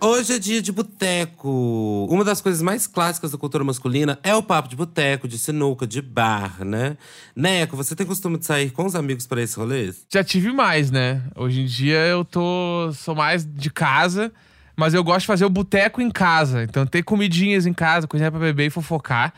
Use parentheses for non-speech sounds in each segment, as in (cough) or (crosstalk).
Hoje é dia de boteco. Uma das coisas mais clássicas da cultura masculina é o papo de boteco, de sinuca, de bar, né? Neco, você tem costume de sair com os amigos para esse rolês? Já tive mais, né? Hoje em dia eu tô sou mais de casa, mas eu gosto de fazer o boteco em casa. Então ter comidinhas em casa, coisinha pra beber e fofocar,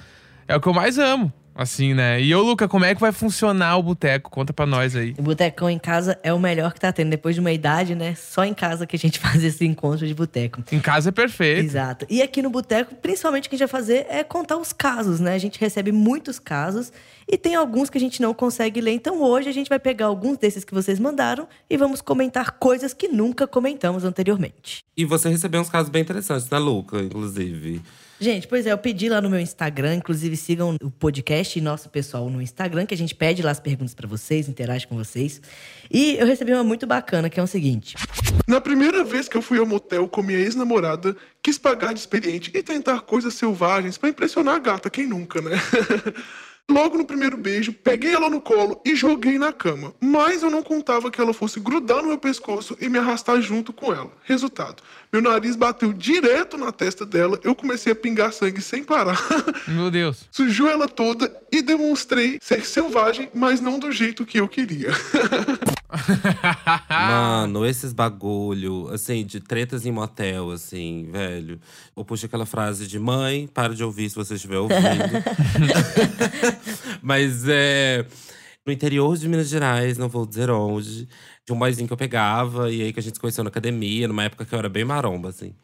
é o que eu mais amo. Assim, né? E ô, Luca, como é que vai funcionar o boteco? Conta pra nós aí. O botecão em casa é o melhor que tá tendo. Depois de uma idade, né? Só em casa que a gente (laughs) faz esse encontro de boteco. Em casa é perfeito. Exato. E aqui no boteco, principalmente o que a gente vai fazer é contar os casos, né? A gente recebe muitos casos e tem alguns que a gente não consegue ler. Então hoje a gente vai pegar alguns desses que vocês mandaram e vamos comentar coisas que nunca comentamos anteriormente. E você recebeu uns casos bem interessantes, né, Luca? Inclusive. Gente, pois é, eu pedi lá no meu Instagram, inclusive sigam o podcast e nosso pessoal no Instagram, que a gente pede lá as perguntas pra vocês, interage com vocês. E eu recebi uma muito bacana, que é o seguinte: Na primeira vez que eu fui ao motel com minha ex-namorada, quis pagar de experiente e tentar coisas selvagens pra impressionar a gata, quem nunca, né? (laughs) Logo no primeiro beijo, peguei ela no colo e joguei na cama. Mas eu não contava que ela fosse grudar no meu pescoço e me arrastar junto com ela. Resultado: meu nariz bateu direto na testa dela, eu comecei a pingar sangue sem parar. (laughs) Meu Deus. Sujou ela toda e demonstrei ser selvagem, mas não do jeito que eu queria. (laughs) (laughs) Mano, esses bagulho, assim, de tretas em motel, assim, velho. Ou puxa aquela frase de mãe, para de ouvir se você estiver ouvindo. (laughs) (laughs) Mas é. No interior de Minas Gerais, não vou dizer onde, de um boyzinho que eu pegava, e aí que a gente se conheceu na academia, numa época que eu era bem maromba, assim.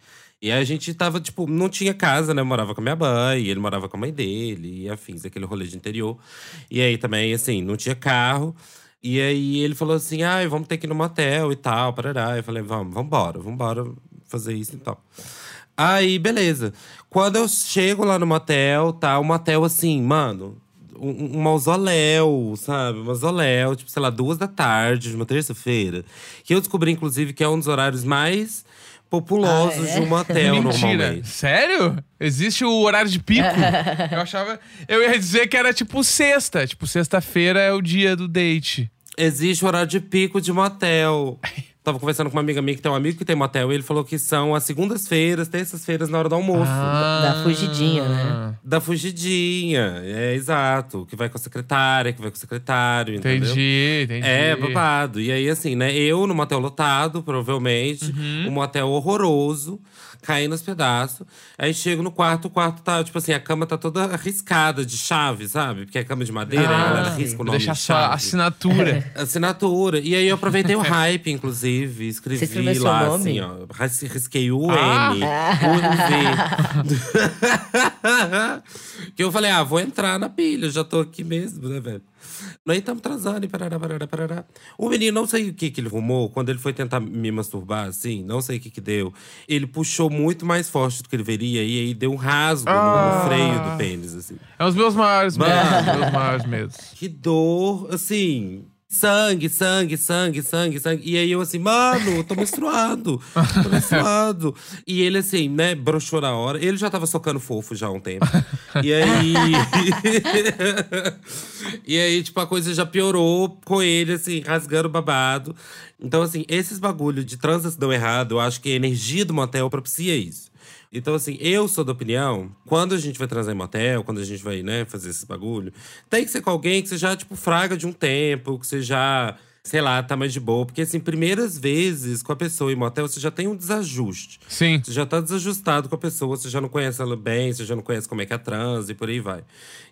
E aí a gente tava, tipo, não tinha casa, né? Eu morava com a minha mãe, ele morava com a mãe dele, e afins, aquele rolê de interior. E aí também, assim, não tinha carro. E aí ele falou assim: ah, vamos ter que ir no motel e tal, parará. Eu falei: vamos, vambora, vambora fazer isso e tal. Aí, beleza. Quando eu chego lá no motel, tá? O motel, assim, mano, um, um mausoléu, sabe? Um mausoléu, tipo, sei lá, duas da tarde, de uma terça-feira. Que eu descobri, inclusive, que é um dos horários mais populosos Ah, é? de um motel, Mentira. normalmente. Sério? Existe o horário de pico? (laughs) eu achava. Eu ia dizer que era tipo sexta. Tipo, sexta-feira é o dia do date. Existe o horário de pico de motel. Tava conversando com uma amiga minha que tem um amigo que tem motel e ele falou que são as segundas-feiras, terças-feiras na hora do almoço. Da fugidinha, né? Da fugidinha, é exato. Que vai com a secretária, que vai com o secretário, entendeu? Entendi, entendi. É, babado. E aí, assim, né? Eu no motel lotado, provavelmente. Uhum. Um motel horroroso, caindo aos pedaços. Aí chego no quarto, o quarto tá, tipo assim, a cama tá toda arriscada de chave, sabe? Porque é cama de madeira, aí a galera Ah, risca o nome Deixa de chave. assinatura. Assinatura. E aí eu aproveitei o hype, inclusive. Você Escrevi lá, nome? assim, ó. ris- Risquei o Ah. M, o V. (laughs) (laughs) que eu falei, ah, vou entrar na pilha, já tô aqui mesmo, né, velho? Aí tamo transando e parará, parará, parará. O menino, não sei o que que ele rumou, quando ele foi tentar me masturbar, assim, não sei o que que deu. Ele puxou muito mais forte do que ele veria e aí deu um rasgo no- Ah. no freio do pênis, assim. É os meus maiores medos. meus maiores medos. Que dor, assim. Sangue, sangue, sangue, sangue, sangue. E aí eu assim, mano, eu tô menstruado. Tô menstruado. E ele assim, né, broxou na hora. Ele já tava socando fofo já há um tempo. E aí. (laughs) e aí, tipo, a coisa já piorou com ele, assim, rasgando babado. Então, assim, esses bagulho de transa dão errado, eu acho que a energia do motel propicia isso. Então, assim, eu sou da opinião, quando a gente vai transar em motel, quando a gente vai, né, fazer esse bagulho, tem que ser com alguém que você já, tipo, fraga de um tempo, que você já, sei lá, tá mais de boa. Porque, assim, primeiras vezes com a pessoa em motel, você já tem um desajuste. Sim. Você já tá desajustado com a pessoa, você já não conhece ela bem, você já não conhece como é que é a trans e por aí vai.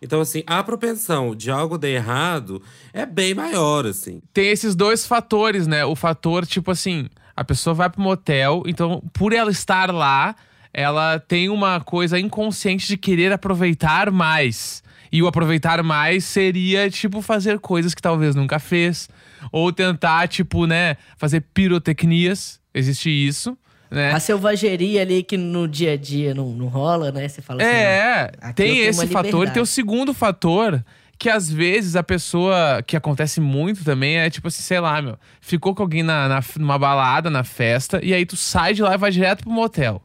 Então, assim, a propensão de algo dar errado é bem maior, assim. Tem esses dois fatores, né? O fator, tipo assim, a pessoa vai pro motel, então, por ela estar lá, ela tem uma coisa inconsciente de querer aproveitar mais. E o aproveitar mais seria, tipo, fazer coisas que talvez nunca fez. Ou tentar, tipo, né, fazer pirotecnias. Existe isso, né? A selvageria ali que no dia a dia não, não rola, né? Você fala assim. É, aqui tem esse fator e tem o segundo fator. Que às vezes a pessoa, que acontece muito também, é tipo assim, sei lá, meu, ficou com alguém na, na, numa balada, na festa, e aí tu sai de lá e vai direto pro motel.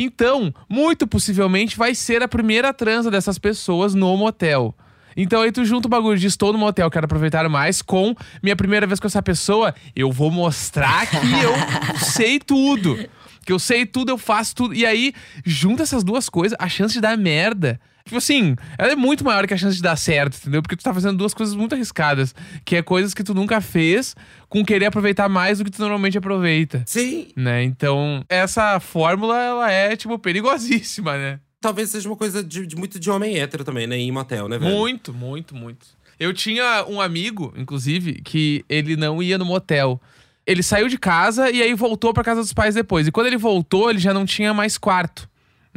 Então, muito possivelmente vai ser a primeira transa dessas pessoas no motel. Então aí tu junta o bagulho de estou no motel, quero aproveitar mais, com minha primeira vez com essa pessoa, eu vou mostrar que (laughs) eu sei tudo. Que eu sei tudo, eu faço tudo. E aí, junta essas duas coisas, a chance de dar merda. Tipo assim, ela é muito maior que a chance de dar certo, entendeu? Porque tu tá fazendo duas coisas muito arriscadas. Que é coisas que tu nunca fez, com querer aproveitar mais do que tu normalmente aproveita. Sim. Né? Então, essa fórmula, ela é, tipo, perigosíssima, né? Talvez seja uma coisa de, de muito de homem hétero também, né? Em motel, né, velho? Muito, muito, muito. Eu tinha um amigo, inclusive, que ele não ia no motel. Ele saiu de casa e aí voltou pra casa dos pais depois. E quando ele voltou, ele já não tinha mais quarto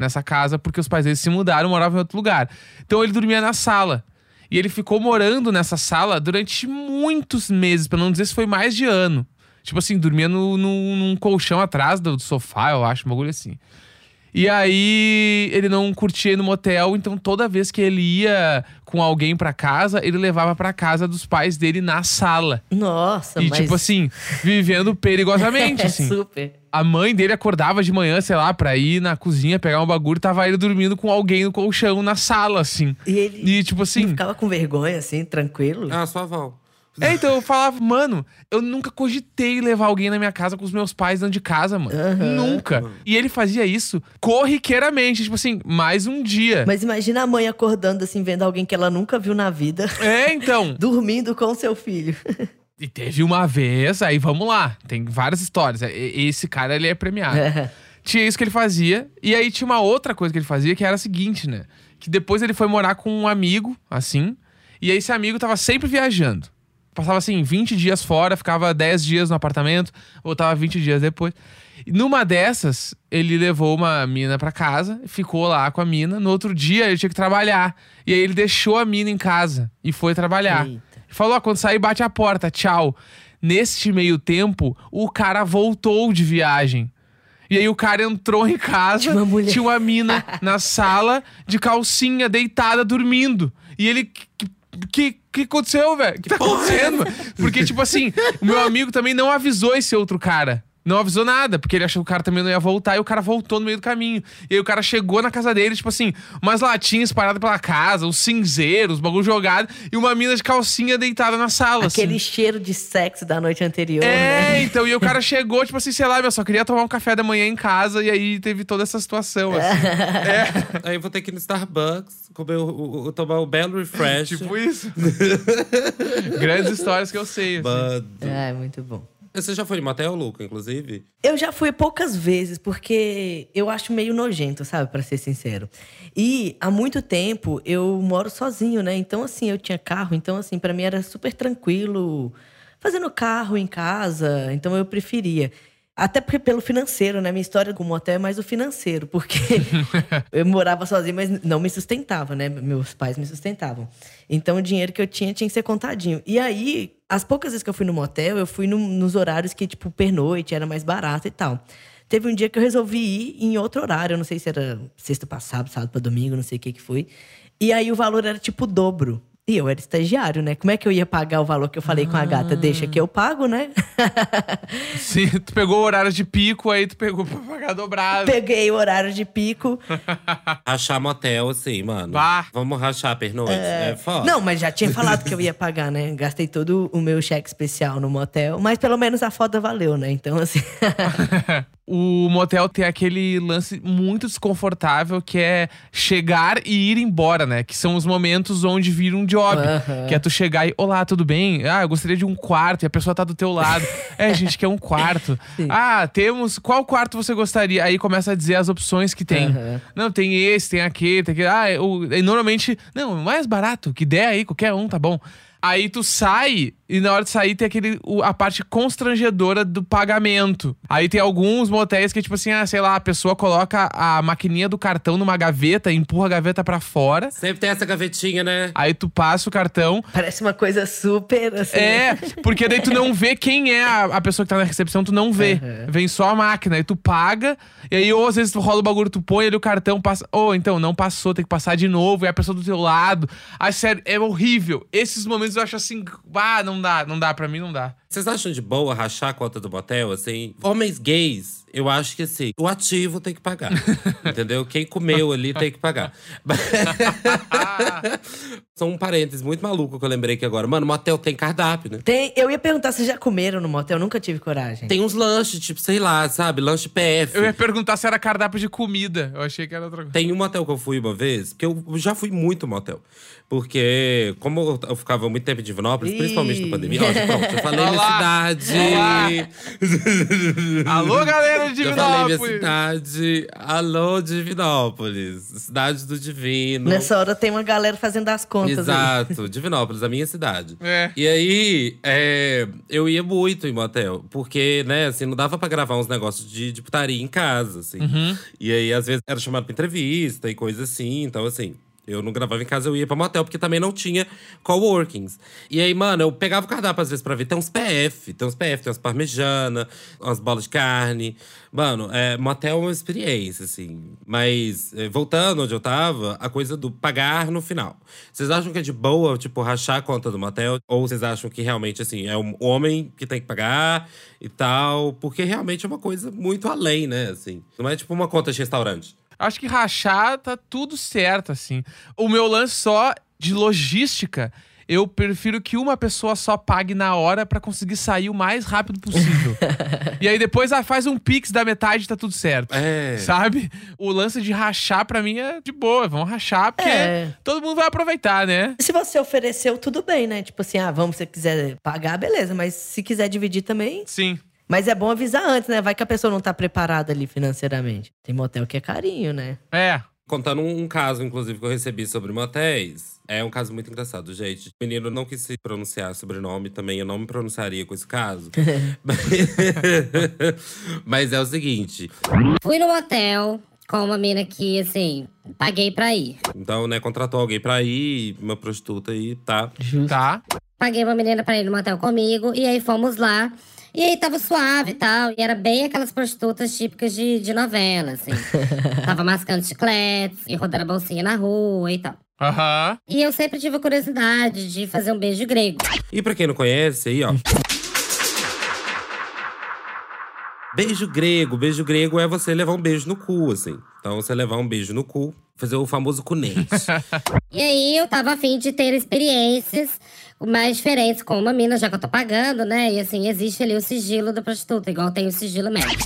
nessa casa, porque os pais dele se mudaram, moravam em outro lugar. Então ele dormia na sala. E ele ficou morando nessa sala durante muitos meses, pra não dizer se foi mais de ano. Tipo assim, dormia no, no- num colchão atrás do sofá, eu acho, um bagulho assim. E aí ele não curtia ir no motel, então toda vez que ele ia com alguém pra casa, ele levava pra casa dos pais dele na sala. Nossa, e mas... tipo assim, vivendo (laughs) perigosamente, é assim. super. A mãe dele acordava de manhã, sei lá, pra ir na cozinha pegar um bagulho, tava ele dormindo com alguém no colchão na sala, assim. E ele E tipo assim, ficava com vergonha, assim, tranquilo. Ah, sua avó. é, então eu falava, mano, eu nunca cogitei levar alguém na minha casa com os meus pais dentro de casa, mano. Nunca. E ele fazia isso corriqueiramente, tipo assim, mais um dia. Mas imagina a mãe acordando, assim, vendo alguém que ela nunca viu na vida, É, então. (laughs) dormindo com seu filho. E teve uma vez, aí vamos lá, tem várias histórias. Esse cara, ele é premiado. Tinha isso que ele fazia, e aí tinha uma outra coisa que ele fazia, que era a seguinte, né? Que depois ele foi morar com um amigo, assim, e aí esse amigo tava sempre viajando. Passava, assim, 20 dias fora, ficava 10 dias no apartamento, voltava 20 dias depois. E numa dessas, ele levou uma mina pra casa, ficou lá com a mina. No outro dia, ele tinha que trabalhar. E aí ele deixou a mina em casa e foi trabalhar. Eita. Falou, ó, quando sair, bate a porta, tchau. Neste meio tempo, o cara voltou de viagem. E aí o cara entrou em casa, Tinha uma tinha uma mina (laughs) na sala, de calcinha, deitada, dormindo. E ele. Que, que, que aconteceu, velho? O que tá acontecendo? Porque, tipo assim, o meu amigo também não avisou esse outro cara. Não avisou nada, porque ele achou que o cara também não ia voltar e o cara voltou no meio do caminho. E aí o cara chegou na casa dele, tipo assim, umas latinhas espalhadas pela casa, uns cinzeiros, bagulho jogado, e uma mina de calcinha deitada na sala. Aquele assim. cheiro de sexo da noite anterior, né? É, então, e o cara chegou, tipo assim, sei lá, eu só queria tomar um café da manhã em casa, e aí teve toda essa situação, assim. É, (laughs) Aí eu vou ter que ir no Starbucks, comer o, o- o- tomar o belo refresh. tipo isso. (laughs) Grandes histórias que eu sei, assim. Bud. É, muito bom. Você já foi em motel, Luca, inclusive? Eu já fui poucas vezes, porque eu acho meio nojento, sabe? Pra ser sincero. E há muito tempo eu moro sozinho, né? Então, assim, eu tinha carro. Então, assim, pra mim era super tranquilo fazendo carro em casa. Então, eu preferia. Até porque pelo financeiro, né? Minha história com o motel é mais o financeiro. Porque (laughs) eu morava sozinho, mas não me sustentava, né? Meus pais me sustentavam. Então, o dinheiro que eu tinha tinha que ser contadinho. E aí, as poucas vezes que eu fui no motel, eu fui num- nos horários que, tipo, pernoite, era mais barato e tal. Teve um dia que eu resolvi ir em outro horário, eu não sei se era sexta pra sábado, sábado pra domingo, não sei o que que foi. E aí o valor era tipo o dobro. E eu era estagiário, né? Como é que eu ia pagar o valor que eu falei com a gata? Deixa que eu pago, né? (laughs) Sim, tu pegou o horário de pico, aí tu pegou pra pagar dobrado. Peguei o horário de pico. (laughs) Rachar motel, assim, mano. Bah. Vamos rachar pernoite. É, foda. Não, mas já tinha (laughs) falado que eu ia pagar, né? Gastei todo o meu cheque especial no motel, mas pelo menos a foda valeu, né? Então, assim. O motel tem aquele lance muito desconfortável que é chegar e ir embora, né? Que são os momentos onde vira um job. Aham. Que é tu chegar e, olá, tudo bem? Ah, eu gostaria de um quarto e a pessoa tá do teu lado. é, gente quer um quarto. (laughs) Sim. Ah, temos. Qual quarto você gostaria? Aí começa a dizer as opções que tem. Aham. Não, tem esse, tem aquele, tem aquele. Ah, eu, e normalmente. Não, mais barato, que der aí, qualquer um, tá bom. Aí tu sai e na hora de sair tem aquele, a parte constrangedora do pagamento. Aí tem alguns motéis que, tipo assim, ah, sei lá, a pessoa coloca a maquininha do cartão numa gaveta, empurra a gaveta pra fora. Sempre tem essa gavetinha, né? Aí tu passa o cartão. Parece uma coisa super assim. É, porque daí tu não vê quem é a, a pessoa que tá na recepção, tu não vê. Uhum. Vem só a máquina. Aí tu paga, e aí, ou às vezes tu rola o bagulho, tu põe ali o cartão, passa. Ou então, não passou, tem que passar de novo, e a pessoa do teu lado. Ai, sério, é horrível. Esses momentos eu acho assim, ah, não dá, não dá, pra mim não dá. Vocês acham de boa rachar a conta do motel, assim? Homens gays, eu acho que assim, o ativo tem que pagar. (laughs) entendeu? Quem comeu ali tem que pagar. (laughs) São um parênteses muito maluco que eu lembrei aqui agora. Mano, motel tem cardápio, né? Tem, eu ia perguntar se já comeram no motel, nunca tive coragem. Tem uns lanches, tipo, sei lá, sabe? Lanche PF. Eu ia perguntar se era cardápio de comida. Eu achei que era outra coisa. Tem um motel que eu fui uma vez, porque eu já fui muito motel. Porque, como eu ficava muito tempo em Divinópolis, Ih. principalmente na pandemia, ó, pronto, eu falei Olá. minha cidade. (laughs) Alô, galera de Já falei minha Divinópolis! cidade. Alô, Divinópolis. Cidade do Divino. Nessa hora tem uma galera fazendo as contas. aí. Exato, Divinópolis, a minha cidade. É. E aí, é, eu ia muito em motel, porque, né, assim, não dava pra gravar uns negócios de, de putaria em casa, assim. E aí, às vezes, era chamado pra entrevista e coisa assim, então, assim. Eu não gravava em casa, eu ia pra motel, porque também não tinha coworkings. E aí, mano, eu pegava o cardápio às vezes pra ver. Tem uns PF, tem uns PF, tem umas parmejana, umas bolas de carne. Mano, é, motel é uma experiência, assim. Mas, é, voltando onde eu tava, a coisa do pagar no final. Vocês acham que é de boa, tipo, rachar a conta do motel? Ou vocês acham que realmente, assim, é o homem que tem que pagar e tal? Porque realmente é uma coisa muito além, né, assim. Não é tipo uma conta de restaurante. Acho que rachar tá tudo certo, assim. O meu lance só de logística, eu prefiro que uma pessoa só pague na hora pra conseguir sair o mais rápido possível. (laughs) e aí depois ah, faz um pix da metade e tá tudo certo. É. Sabe? O lance de rachar pra mim é de boa. Vamos rachar porque É. todo mundo vai aproveitar, né? Se você ofereceu, tudo bem, né? Tipo assim, ah, vamos, se você quiser pagar, beleza. Mas se quiser dividir também. Sim. Mas é bom avisar antes, né? Vai que a pessoa não tá preparada ali financeiramente. Tem motel que é carinho, né? É. Contando um, um caso, inclusive, que eu recebi sobre motéis. É um caso muito engraçado, gente. O menino não quis se pronunciar sobre o nome também. Eu não me pronunciaria com esse caso. (laughs) Mas é o seguinte. Fui no motel com uma mina que, assim, paguei pra ir. Então, né, contratou alguém pra ir, uma prostituta aí, tá? Justo. Tá. Paguei uma menina pra ir no motel comigo, e aí fomos lá. E aí tava suave e tal, e era bem aquelas prostitutas típicas de, de novela, assim. (laughs) tava mascando chicletes e rodando a bolsinha na rua e tal. Aham. E eu sempre tive a curiosidade de fazer um beijo grego. E pra quem não conhece, aí, ó. Beijo grego. Beijo grego é você levar um beijo no cu, assim. Então, você levar um beijo no cu, fazer o famoso cunês. (laughs) E aí eu tava afim de ter experiências mais diferentes com uma mina, já que eu tô pagando, né? E assim, existe ali o sigilo da prostituta, igual tem o sigilo médico.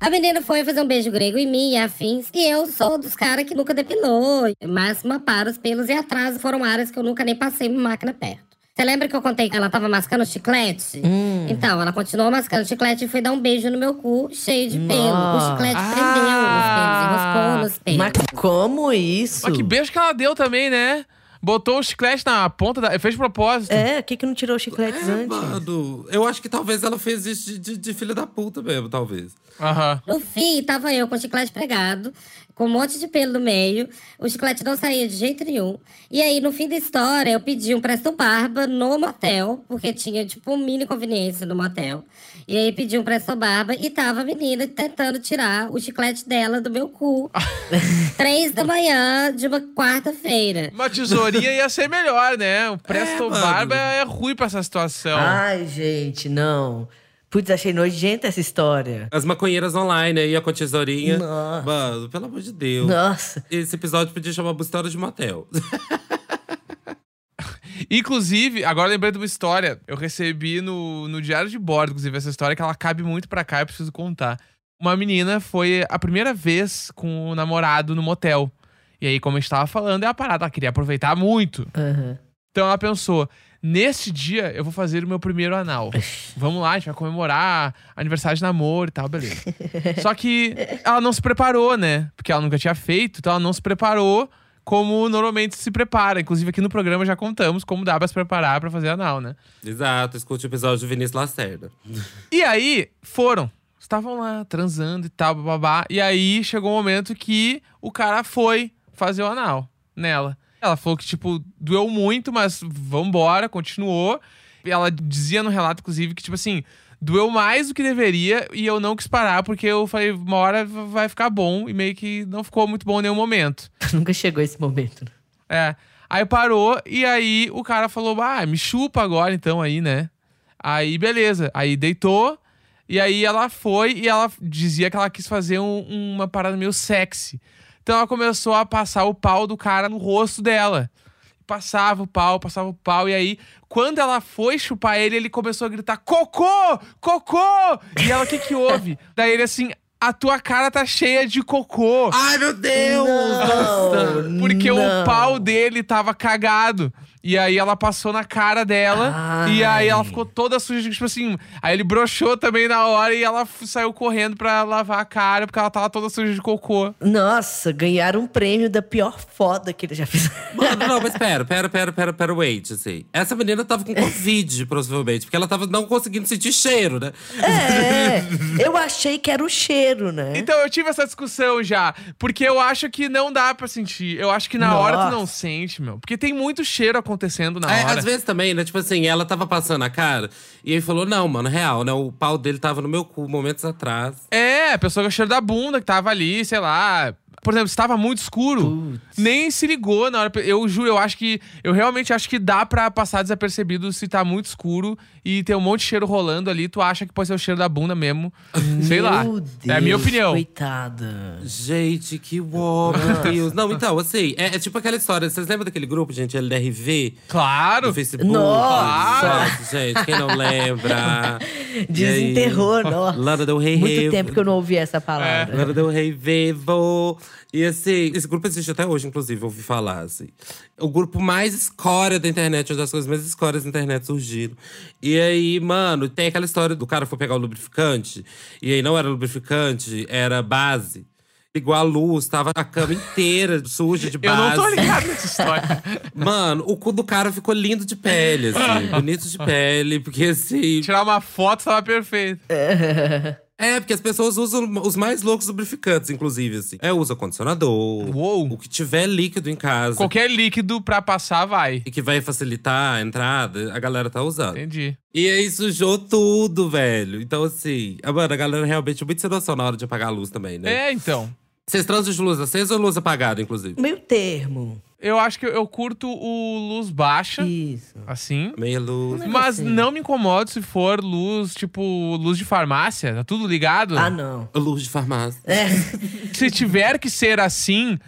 A menina foi fazer um beijo grego em mim e afins. E eu sou dos caras que nunca depilou. Máxima para os pelos e atrás foram áreas que eu nunca nem passei uma máquina perto. Você lembra que eu contei que ela tava mascando chiclete? Então, ela continuou mascando chiclete e foi dar um beijo no meu cu, cheio de pelo. Nossa. O chiclete Ah. prendeu nos pelos, enroscou nos pelos. Mas como isso? Mas que beijo que ela deu também, né? Botou o chiclete na ponta da. Fez propósito. É, que, que não tirou os chicletes É, antes? mano. Eu acho que talvez ela fez isso de, de, de filha da puta mesmo, talvez. Aham. No fim, tava eu com o chiclete pregado, com um monte de pelo no meio. O chiclete não saía de jeito nenhum. E aí, no fim da história, eu pedi um presto barba no motel, porque tinha, tipo, um mini conveniência no motel. E aí, pedi um presto barba e tava a menina tentando tirar o chiclete dela do meu cu. (laughs) Três da manhã de uma quarta-feira. Uma tesourinha ia ser melhor, né? O Presto mano. Barba é ruim pra essa situação. Ai, gente, não. Putz, achei nojenta essa história. As maconheiras online aí, com a tesourinha. Nossa. Mano, pelo amor de Deus. Nossa. Esse episódio podia chamar História de Motel. (laughs) Inclusive, agora lembrei de uma história. Eu recebi no, no Diário de Bordo, inclusive, essa história que ela cabe muito pra cá, eu preciso contar. Uma menina foi a primeira vez com o namorado no motel. E aí, como a gente tava falando, é a parada, ela queria aproveitar muito. Aham. Então ela pensou: neste dia eu vou fazer o meu primeiro anal. Vamos lá, a gente vai comemorar aniversário de namoro e tal, beleza. (laughs) Só que ela não se preparou, né? Porque ela nunca tinha feito, então ela não se preparou como normalmente se prepara. Inclusive aqui no programa já contamos como dá pra se preparar pra fazer anal, né? Exato, escute o episódio do Vinícius Lacerda. E aí, foram. Estavam lá transando e tal, babá. E aí chegou um momento que o cara foi fazer o anal nela. Ela falou que, tipo, doeu muito, mas vambora, continuou. E ela dizia no relato, inclusive, que, tipo assim, doeu mais do que deveria e eu não quis parar, porque eu falei, uma hora vai ficar bom. E meio que não ficou muito bom em nenhum momento. (laughs) Nunca chegou esse momento. né? É. Aí parou e aí o cara falou: Ah, me chupa agora então aí, né? Aí, beleza. Aí deitou. E aí ela foi e ela dizia que ela quis fazer um- uma parada meio sexy. Então ela começou a passar o pau do cara no rosto dela. Passava o pau, passava o pau. E aí, quando ela foi chupar ele, ele começou a gritar: Cocô! Cocô! E ela, o que que houve? Daí ele assim. A tua cara tá cheia de cocô. Ai, meu Deus! Não, Porque não. o pau dele tava cagado. E aí ela passou na cara dela. Ai. E aí ela ficou toda suja, tipo assim. Aí ele broxou também na hora e ela saiu correndo pra lavar a cara, porque ela tava toda suja de cocô. Nossa, ganharam um prêmio da pior foda que ele já fez. Mano, não, mas pera, pera, pera, pera, pera, wait, assim. Essa menina tava com Covid, provavelmente, porque ela tava não conseguindo sentir cheiro, né? É, eu achei que era o cheiro, né? Então eu tive essa discussão já. Porque eu acho que não dá pra sentir. Eu acho que na hora tu Nossa. não sente, meu. Porque tem muito cheiro acontecendo na É, hora. às vezes também, né? Tipo assim, ela tava passando a cara e aí falou: não, mano, real, né? O pau dele tava no meu cu momentos atrás. É, a pessoa com o cheiro da bunda que tava ali, sei lá. Por exemplo, se tava muito escuro, nem se ligou na hora. Eu juro, eu acho que. Eu realmente acho que dá pra passar desapercebido se tá muito escuro e tem um monte de cheiro rolando ali. Tu acha que pode ser o cheiro da bunda mesmo. sei lá. Meu é a minha Deus, opinião. Coitada. Gente, que uó, meu Deus. Não, então, assim, é, é tipo aquela história. Vocês lembram daquele grupo, gente, LDRV? Claro. No Facebook? Nossa! Nossa, gente, quem não lembra? Desenterrou, nossa. Lana Del Rey. Muito tempo que eu não ouvi essa palavra. Lana Del Rey Vivo. E assim, esse grupo existe até hoje, inclusive, eu ouvi falar, assim. O grupo mais escória da internet, onde as coisas mais escórias da internet surgiram. E aí, mano, tem aquela história do cara foi pegar o lubrificante, e aí não era lubrificante, era base. Igual a luz, tava a cama inteira suja de (laughs) Eu base. não tô ligado nessa história. (laughs) Mano, o cu do cara ficou lindo de pele, assim. (laughs) bonito de pele, porque assim. Tirar uma foto tava perfeito. É, porque as pessoas usam os mais loucos lubrificantes, inclusive, assim. É, usa condicionador. Uou. O que tiver líquido em casa. Qualquer líquido pra passar, vai. E que vai facilitar a entrada, a galera tá usando. Entendi. E aí sujou tudo, velho. Então, assim, a- mano, a galera realmente é muito sem noção na hora de apagar a luz também, né? É, então. Vocês transam de luz acesa ou luz apagada, inclusive? Meio termo. Eu acho que eu, eu curto o luz baixa, Isso. assim. Meia luz. Mas- Mas assim. não me incomodo se for luz, tipo, luz de farmácia, tá tudo ligado. Ah, não. Luz de farmácia. É. Se tiver que ser assim,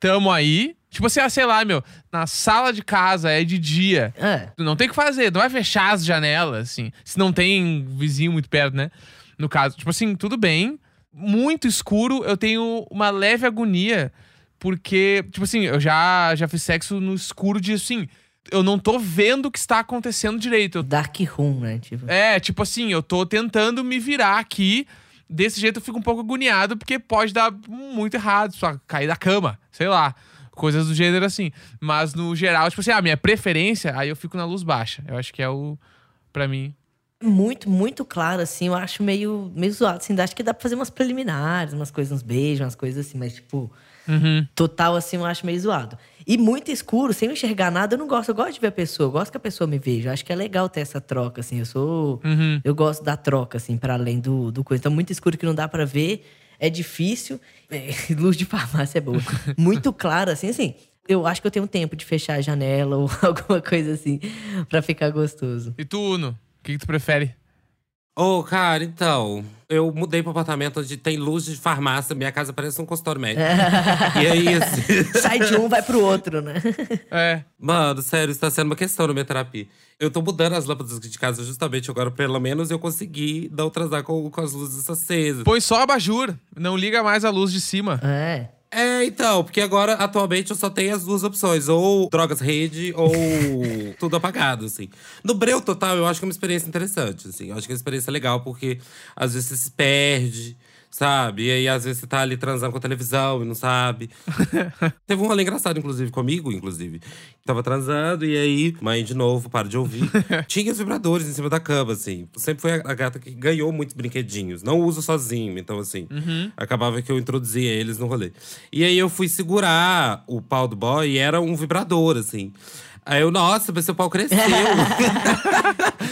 tamo aí. Tipo assim, ah, sei lá, meu, na sala de casa é de dia. É. Não tem o que fazer, não vai fechar as janelas, assim. Se não tem vizinho muito perto, né? No caso, tipo assim, tudo bem. Muito escuro, eu tenho uma leve agonia. Porque, tipo assim, eu já, já fiz sexo no escuro de assim. Eu não tô vendo o que está acontecendo direito. Eu Dark Room, né? Tipo. é, tipo assim, eu tô tentando me virar aqui. Desse jeito eu fico um pouco agoniado, porque pode dar muito errado, só cair da cama, sei lá. Coisas do gênero assim. Mas no geral, tipo assim, a minha preferência, aí eu fico na luz baixa. Eu acho que é o. Pra mim. Muito, muito claro, assim. Eu acho meio, meio zoado, assim. Acho que dá pra fazer umas preliminares, umas coisas, uns beijos, umas coisas assim. Mas, tipo, Uhum. total, assim, eu acho meio zoado. E muito escuro, sem enxergar nada, eu não gosto. Eu gosto de ver a pessoa. Eu gosto que a pessoa me veja. Eu acho que é legal ter essa troca, assim. Eu sou... Uhum. Eu gosto da troca, assim, para além do, do coisa. Então, muito escuro que não dá pra ver. É difícil. É, (laughs) luz de farmácia é boa. (laughs) Muito claro, assim, assim. Eu acho que eu tenho tempo de fechar a janela (laughs) ou alguma coisa assim, pra ficar gostoso. E tu, Uno? O que, que tu prefere? Ô, cara, então. Eu mudei pro apartamento onde tem luz de farmácia. Minha casa parece um consultório médico. (laughs) e aí, assim. Sai de um, vai pro outro, né? (laughs) É. Mano, sério, isso tá sendo uma questão na minha terapia. Eu tô mudando as lâmpadas de casa justamente agora, pelo menos eu consegui não transar com, com as luzes acesas. Põe só abajur. Não liga mais a luz de cima. É. É, então, porque agora, atualmente, eu só tenho as duas opções. Ou drogas rede, ou (laughs) tudo apagado, assim. No Breu Total, eu acho que é uma experiência interessante, assim. Eu acho que é uma experiência legal, porque às vezes você se perde, sabe? E aí, às vezes, você tá ali transando com a televisão e não sabe. (laughs) Teve um rolê engraçado, inclusive, comigo, inclusive. Tava transando, e aí, mãe, de novo, para de ouvir. (laughs) Tinha os vibradores em cima da cama, assim. Sempre foi a gata que ganhou muitos brinquedinhos. Não uso sozinho, então, assim, acabava que eu introduzia eles no rolê. E aí eu fui segurar o pau do boy e era um vibrador, assim. Aí eu, nossa, mas seu pau cresceu. (laughs)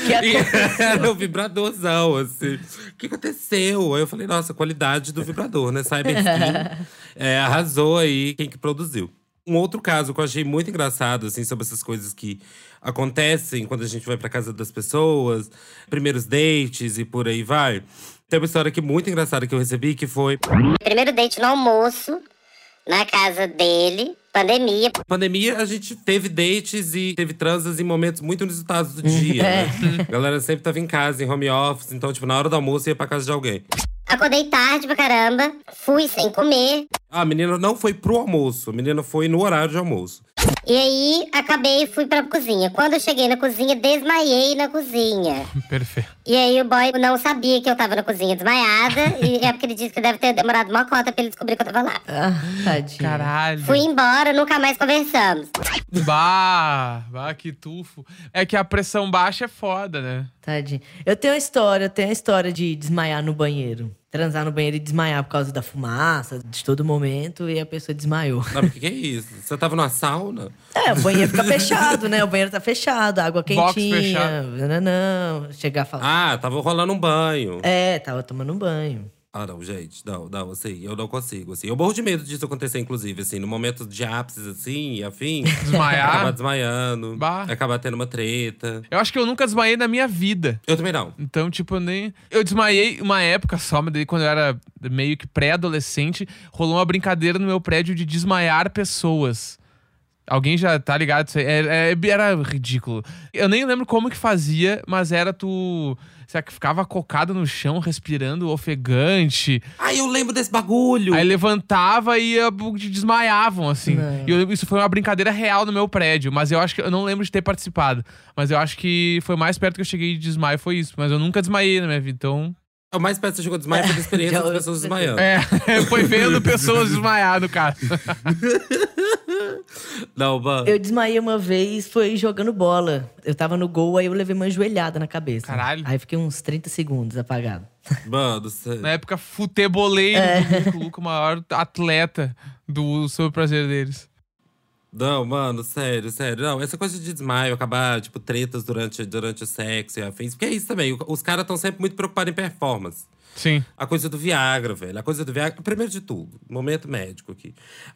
Que é era um vibradorzão, assim. O que aconteceu? Aí eu falei, nossa, qualidade do vibrador, né? Cyber Skin, (laughs) é, arrasou aí quem que produziu. Um outro caso que eu achei muito engraçado, assim, sobre essas coisas que acontecem quando a gente vai pra casa das pessoas, primeiros dates e por aí vai. Tem uma história aqui muito engraçada que eu recebi, que foi… Primeiro date no almoço, na casa dele, pandemia. Pandemia, a gente teve dates e teve transas em momentos muito inusitados do dia, né? A galera sempre tava em casa, em home office. Então, tipo, na hora do almoço ia pra casa de alguém. Acordei tarde pra caramba, fui sem comer. Ah, A menina não foi pro almoço, a menina foi no horário de almoço. E aí, acabei e fui pra cozinha. Quando eu cheguei na cozinha, desmaiei na cozinha. (laughs) Perfeito. E aí, o boy não sabia que eu tava na cozinha desmaiada. (laughs) e é porque ele disse que deve ter demorado uma cota pra ele descobrir que eu tava lá. Ah, tadinho. Caralho. Fui embora, nunca mais conversamos. Bah, bah, que tufo. É que a pressão baixa é foda, né? Tadinho. Eu tenho uma história, eu tenho uma história de desmaiar no banheiro. Transar no banheiro e desmaiar por causa da fumaça, de todo momento, e a pessoa desmaiou. Não, mas o que, que é isso? Você tava numa sauna? É, o banheiro fica fechado, né? O banheiro tá fechado, água quentinha. fechado. Não, não. Chegar a falar. Ah, tava rolando um banho. É, tava tomando um banho. Ah, não, gente, não, não, assim, eu não consigo, assim. Eu morro de medo disso acontecer, inclusive, assim, no momento de ápices, assim, afim. (laughs) Desmaiar? acabar desmaiando, Bah. acabar tendo uma treta. Eu acho que eu nunca desmaiei na minha vida. Eu também não. Então, tipo, eu nem. Eu desmaiei uma época só, mas daí quando eu era meio que pré-adolescente, rolou uma brincadeira no meu prédio de desmaiar pessoas. Alguém já tá ligado? Isso aí? É- é- Era ridículo. Eu nem lembro como que fazia, mas era tu. Será que ficava cocado no chão, respirando ofegante? Ai, eu lembro desse bagulho! Aí levantava e ia- desmaiavam, assim. E eu- isso foi uma brincadeira real no meu prédio, mas eu acho que eu não lembro de ter participado. Mas eu acho que foi mais perto que eu cheguei de desmaio, foi isso. Mas eu nunca desmaiei na minha vida, então. O mais perto que você chegou a desmaiar foi da experiência das ouvi pessoas desmaiando. É, (laughs) foi vendo pessoas desmaiar no caso. (laughs) Não, mano. Eu desmaiei uma vez, foi jogando bola. Eu tava no gol, aí eu levei uma joelhada na cabeça. Caralho. Aí fiquei uns 30 segundos apagado. (laughs) Mano, você. Na época, futeboleiro do Luco, Luco, o maior atleta do Sobre o Prazer deles. Não, mano, sério, sério. Não, essa coisa de desmaio, acabar, tipo, tretas durante, durante o sexo e afins. Porque é isso também. Os caras estão sempre muito preocupados em performance. Sim. A coisa do Viagra, velho. A coisa do Viagra. Primeiro de tudo, momento médico aqui.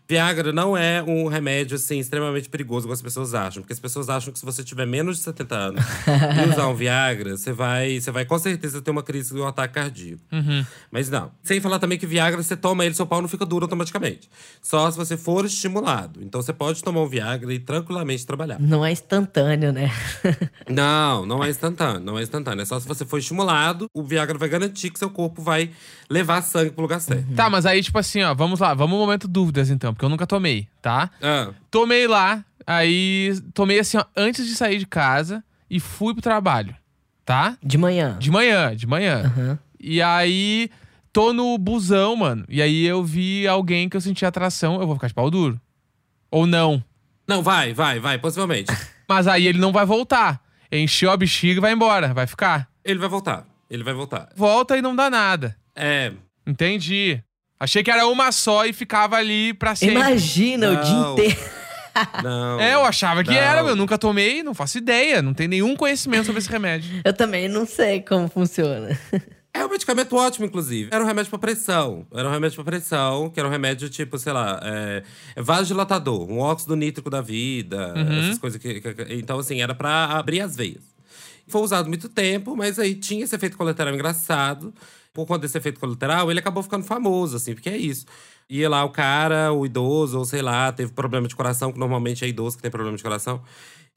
Viagra não é um remédio, assim, extremamente perigoso, como as pessoas acham. Porque as pessoas acham que se você tiver menos de 70 anos e usar um Viagra, você vai, você vai com certeza ter uma crise de um ataque cardíaco. Mas não. Sem falar também que Viagra, você toma ele, seu pau não fica duro automaticamente. Só se você for estimulado. Então você pode tomar um Viagra e tranquilamente trabalhar. Não é instantâneo, né? Não, não é instantâneo, não é instantâneo. É só se você for estimulado, o Viagra vai garantir que seu corpo vai levar sangue pro lugar certo. Tá, mas aí, tipo assim, ó, vamos lá, vamos ao momento dúvidas então, porque eu nunca tomei, tá? Ah, Tomei lá, aí tomei assim, ó, antes de sair de casa e fui pro trabalho, tá? De manhã. De manhã, de manhã. Aham. E aí, tô no busão, mano. E aí eu vi alguém que eu senti atração, eu vou ficar de pau duro. Ou não. Não, vai, vai, vai, possivelmente. (laughs) Mas aí ele não vai voltar. Encheu a bexiga e vai embora, vai ficar. Ele vai voltar. Ele vai voltar. Volta e não dá nada. É. Entendi. Achei que era uma só e ficava ali pra sempre. Imagina o dia Não. inteiro. (laughs) Não. É, eu achava que Não. era, eu nunca tomei, não faço ideia, não tenho nenhum conhecimento sobre esse remédio. Eu também não sei como funciona. (laughs) É um medicamento ótimo, inclusive. Era um remédio pra pressão. Era um remédio pra pressão, que era um remédio tipo, sei lá, é, vasodilatador, um óxido nítrico da vida, essas coisas que, que- que- Então, assim, era pra abrir as veias. Foi usado muito tempo, mas aí tinha esse efeito colateral engraçado. Por conta desse efeito colateral, ele acabou ficando famoso, assim, porque é isso. Ia lá o cara, o idoso, ou sei lá, teve problema de coração, que normalmente é idoso que tem problema de coração.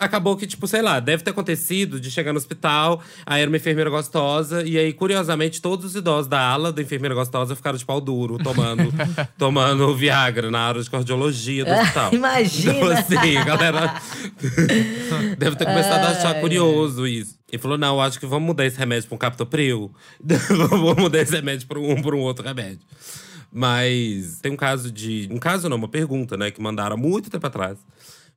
Acabou que, tipo, sei lá, deve ter acontecido de chegar no hospital, aí era uma enfermeira gostosa, e aí, curiosamente, todos os idosos da ala da enfermeira gostosa ficaram de pau duro, tomando, (laughs) tomando Viagra na área de cardiologia do hospital. (laughs) Imagina. Então, assim, a galera (laughs) deve ter começado a achar curioso isso. E falou: não, acho que vamos mudar esse remédio pra um captopril. (laughs) vamos mudar esse remédio pra um, um outro remédio. Mas tem um caso de. Um caso não, uma pergunta, né? Que mandaram há muito tempo atrás.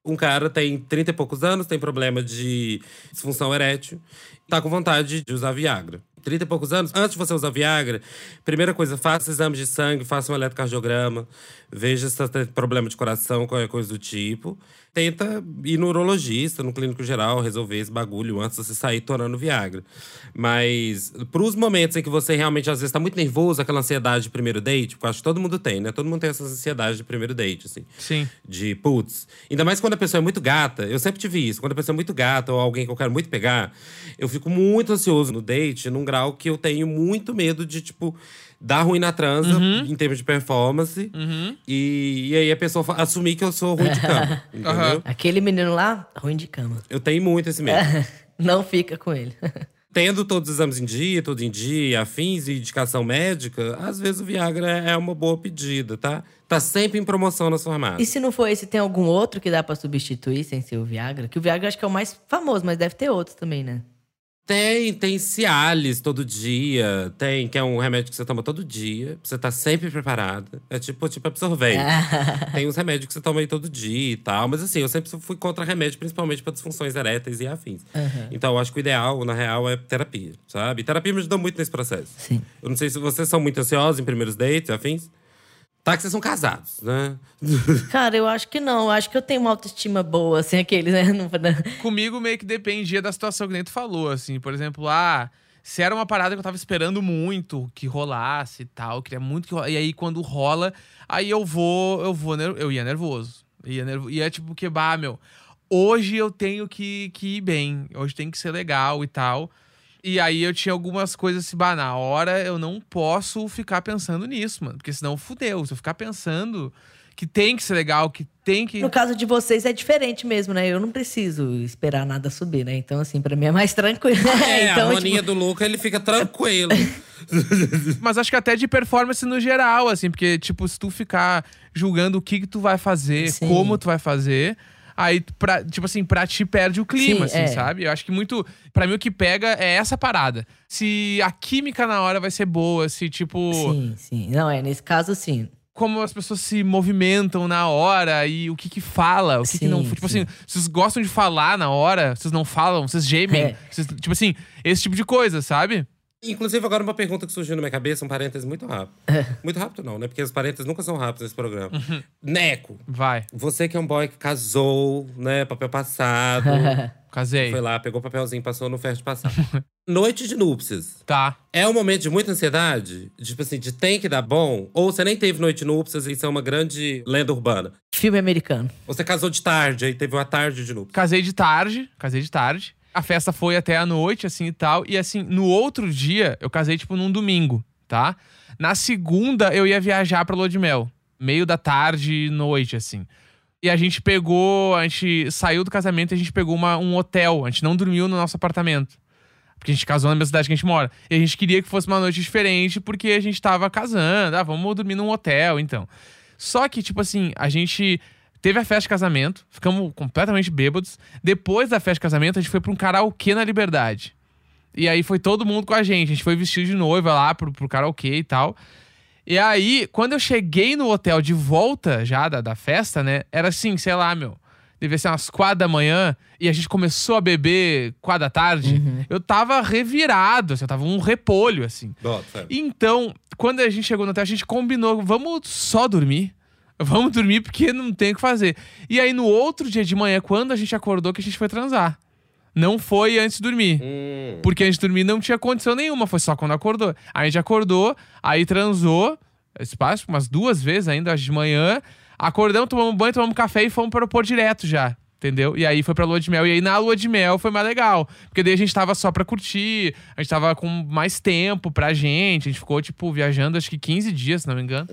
Um cara tem 30 e poucos anos, tem problema de disfunção erétil, tá com vontade de usar Viagra. 30 e poucos anos, antes de você usar Viagra, primeira coisa, faça exame de sangue, faça um eletrocardiograma, veja se você tem problema de coração, qualquer coisa do tipo. Tenta ir no urologista, no clínico geral, resolver esse bagulho antes de você sair tornando Viagra. Mas pros momentos em que você realmente às vezes tá muito nervoso, aquela ansiedade de primeiro date, porque acho que todo mundo tem, né? Todo mundo tem essa ansiedade de primeiro date, assim. Sim. De putz. Ainda mais quando a pessoa é muito gata. Eu sempre tive isso. Quando a pessoa é muito gata ou alguém que eu quero muito pegar, eu fico muito ansioso no date, num grau que eu tenho muito medo de, tipo, dar ruim na transa, em termos de performance. E, e aí a pessoa assumir que eu sou ruim de (laughs) cama. entendeu? Aquele menino lá, ruim de cama. Eu tenho muito esse medo. (laughs) Não fica com ele. (laughs) Tendo todos os exames em dia, tudo em dia, afins e indicação médica, às vezes o Viagra é uma boa pedida, tá? Tá sempre em promoção nas E farmácias. se não for esse, tem algum outro que dá pra substituir sem ser o Viagra? Que o Viagra acho que é o mais famoso, mas deve ter outros também, né? Tem, tem Cialis todo dia, tem, que é um remédio que você toma todo dia, você tá sempre preparada. É tipo, tipo absorvente. (laughs) tem uns remédios que você toma aí todo dia e tal, mas assim, eu sempre fui contra remédio, principalmente pra disfunções eréteis e afins. Então, eu acho que o ideal, na real, é terapia, sabe? Terapia me ajudou muito nesse processo. Sim. Eu não sei se vocês são muito ansiosos em primeiros dates, afins. Tá que vocês são casados, né? Cara, eu acho que não. Eu acho que eu tenho uma autoestima boa, assim, aqueles, né? Não- Comigo meio que dependia da situação que nem tu falou, assim. Por exemplo, ah, se era uma parada que eu tava esperando muito que rolasse e tal, eu queria muito que rolasse. E aí, quando rola, aí eu vou, eu vou, ner- eu ia nervoso. Ia, nervo... ia tipo, que, bah, meu, hoje eu tenho que, que ir bem, hoje tem que ser legal e tal. E aí eu tinha algumas coisas assim, bah, na hora eu não posso ficar pensando nisso, mano. Porque senão fudeu. Se eu ficar pensando que tem que ser legal, que tem que. No caso de vocês é diferente mesmo, né? Eu não preciso esperar nada subir, né? Então, assim, pra mim é mais (laughs) tranquilo. É, então, a maninha tipo, do Luca, ele fica tranquilo. (laughs) Mas acho que até de performance no geral, assim, porque, tipo, se tu ficar julgando o que, que tu vai fazer, Sim. como tu vai fazer, aí, pra, tipo assim, pra ti perde o clima, Sim, assim, é. sabe? Eu acho que muito. Pra mim, o que pega é essa parada. Se a química na hora vai ser boa, se, tipo. Sim, sim. Não, é, nesse caso, sim. Como as pessoas se movimentam na hora e o que que fala, o que, que não. Sim, Tipo sim. assim, vocês gostam de falar na hora, vocês não falam, vocês gemem. É. vocês- tipo assim, esse tipo de coisa, sabe? Inclusive, agora uma pergunta que surgiu na minha cabeça, um parênteses muito rápido. É. Muito rápido não, né? Porque os parênteses nunca são rápidos nesse programa. Uhum. Neco, Vai, você que é um boy que casou, né? Papel passado. (laughs) casei. foi lá, pegou o papelzinho, passou no ferro de passar. (laughs) Noite de núpcias. Tá. É um momento de muita ansiedade? Tipo assim, de tem que dar bom? Ou você nem teve noite de núpcias e isso é uma grande lenda urbana? Filme americano. Você casou de tarde, aí teve uma tarde de núpcias. Casei de tarde, casei de tarde. A festa foi até a noite, assim e tal. E assim, no outro dia, eu casei, tipo, num domingo, tá? Na segunda, eu ia viajar pra Lua de Mel. Meio da tarde, noite, assim. E a gente pegou, a gente saiu do casamento e a gente pegou uma- um hotel. A gente não dormiu no nosso apartamento. Porque a gente casou na mesma cidade que a gente mora. E a gente queria que fosse uma noite diferente, porque a gente tava casando. Ah, vamos dormir num hotel, então. Só que, tipo assim, a gente teve a festa de casamento, ficamos completamente bêbados. Depois da festa de casamento, a gente foi pra um karaokê na Liberdade. E aí foi todo mundo com a gente. A gente foi vestido de noiva lá pro, pro karaokê e tal. E aí, quando eu cheguei no hotel de volta já da, da festa, né? Era assim, sei lá, meu. Devia ser umas quatro da manhã e a gente começou a beber quatro da tarde. Eu tava revirado, assim, eu tava um repolho, assim. Sabe? Então, quando a gente chegou no hotel, a gente combinou, vamos só dormir. Vamos dormir porque não tem o que fazer. E aí, no outro dia de manhã, quando a gente acordou, que a gente foi transar. Não foi antes de dormir. Hum. Porque antes de dormir não tinha condição nenhuma, foi só quando acordou. Aí a gente acordou, aí transou, espaço, umas duas vezes ainda, de manhã. Acordamos, tomamos banho, tomamos café e fomos para o aeroporto direto já. Entendeu? E aí foi pra lua de mel. E aí na lua de mel foi mais legal. Porque daí a gente tava só pra curtir, a gente tava com mais tempo pra gente. A gente ficou, tipo, viajando acho que 15 dias, se não me engano.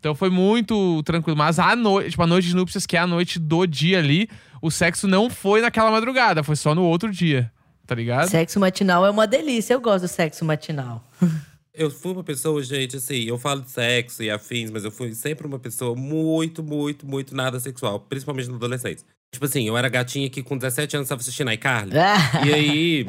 Então foi muito tranquilo. Mas a noite, tipo, a noite de núpcias, que é a noite do dia ali, o sexo não foi naquela madrugada, foi só no outro dia. Tá ligado? Sexo matinal é uma delícia. Eu gosto do sexo matinal. (laughs) Eu fui uma pessoa, gente, assim, eu falo de sexo e afins, mas eu fui sempre uma pessoa muito, muito, muito nada sexual, principalmente na adolescência. Tipo assim, eu era gatinha que com 17 anos tava assistindo iCarly. (laughs) E aí,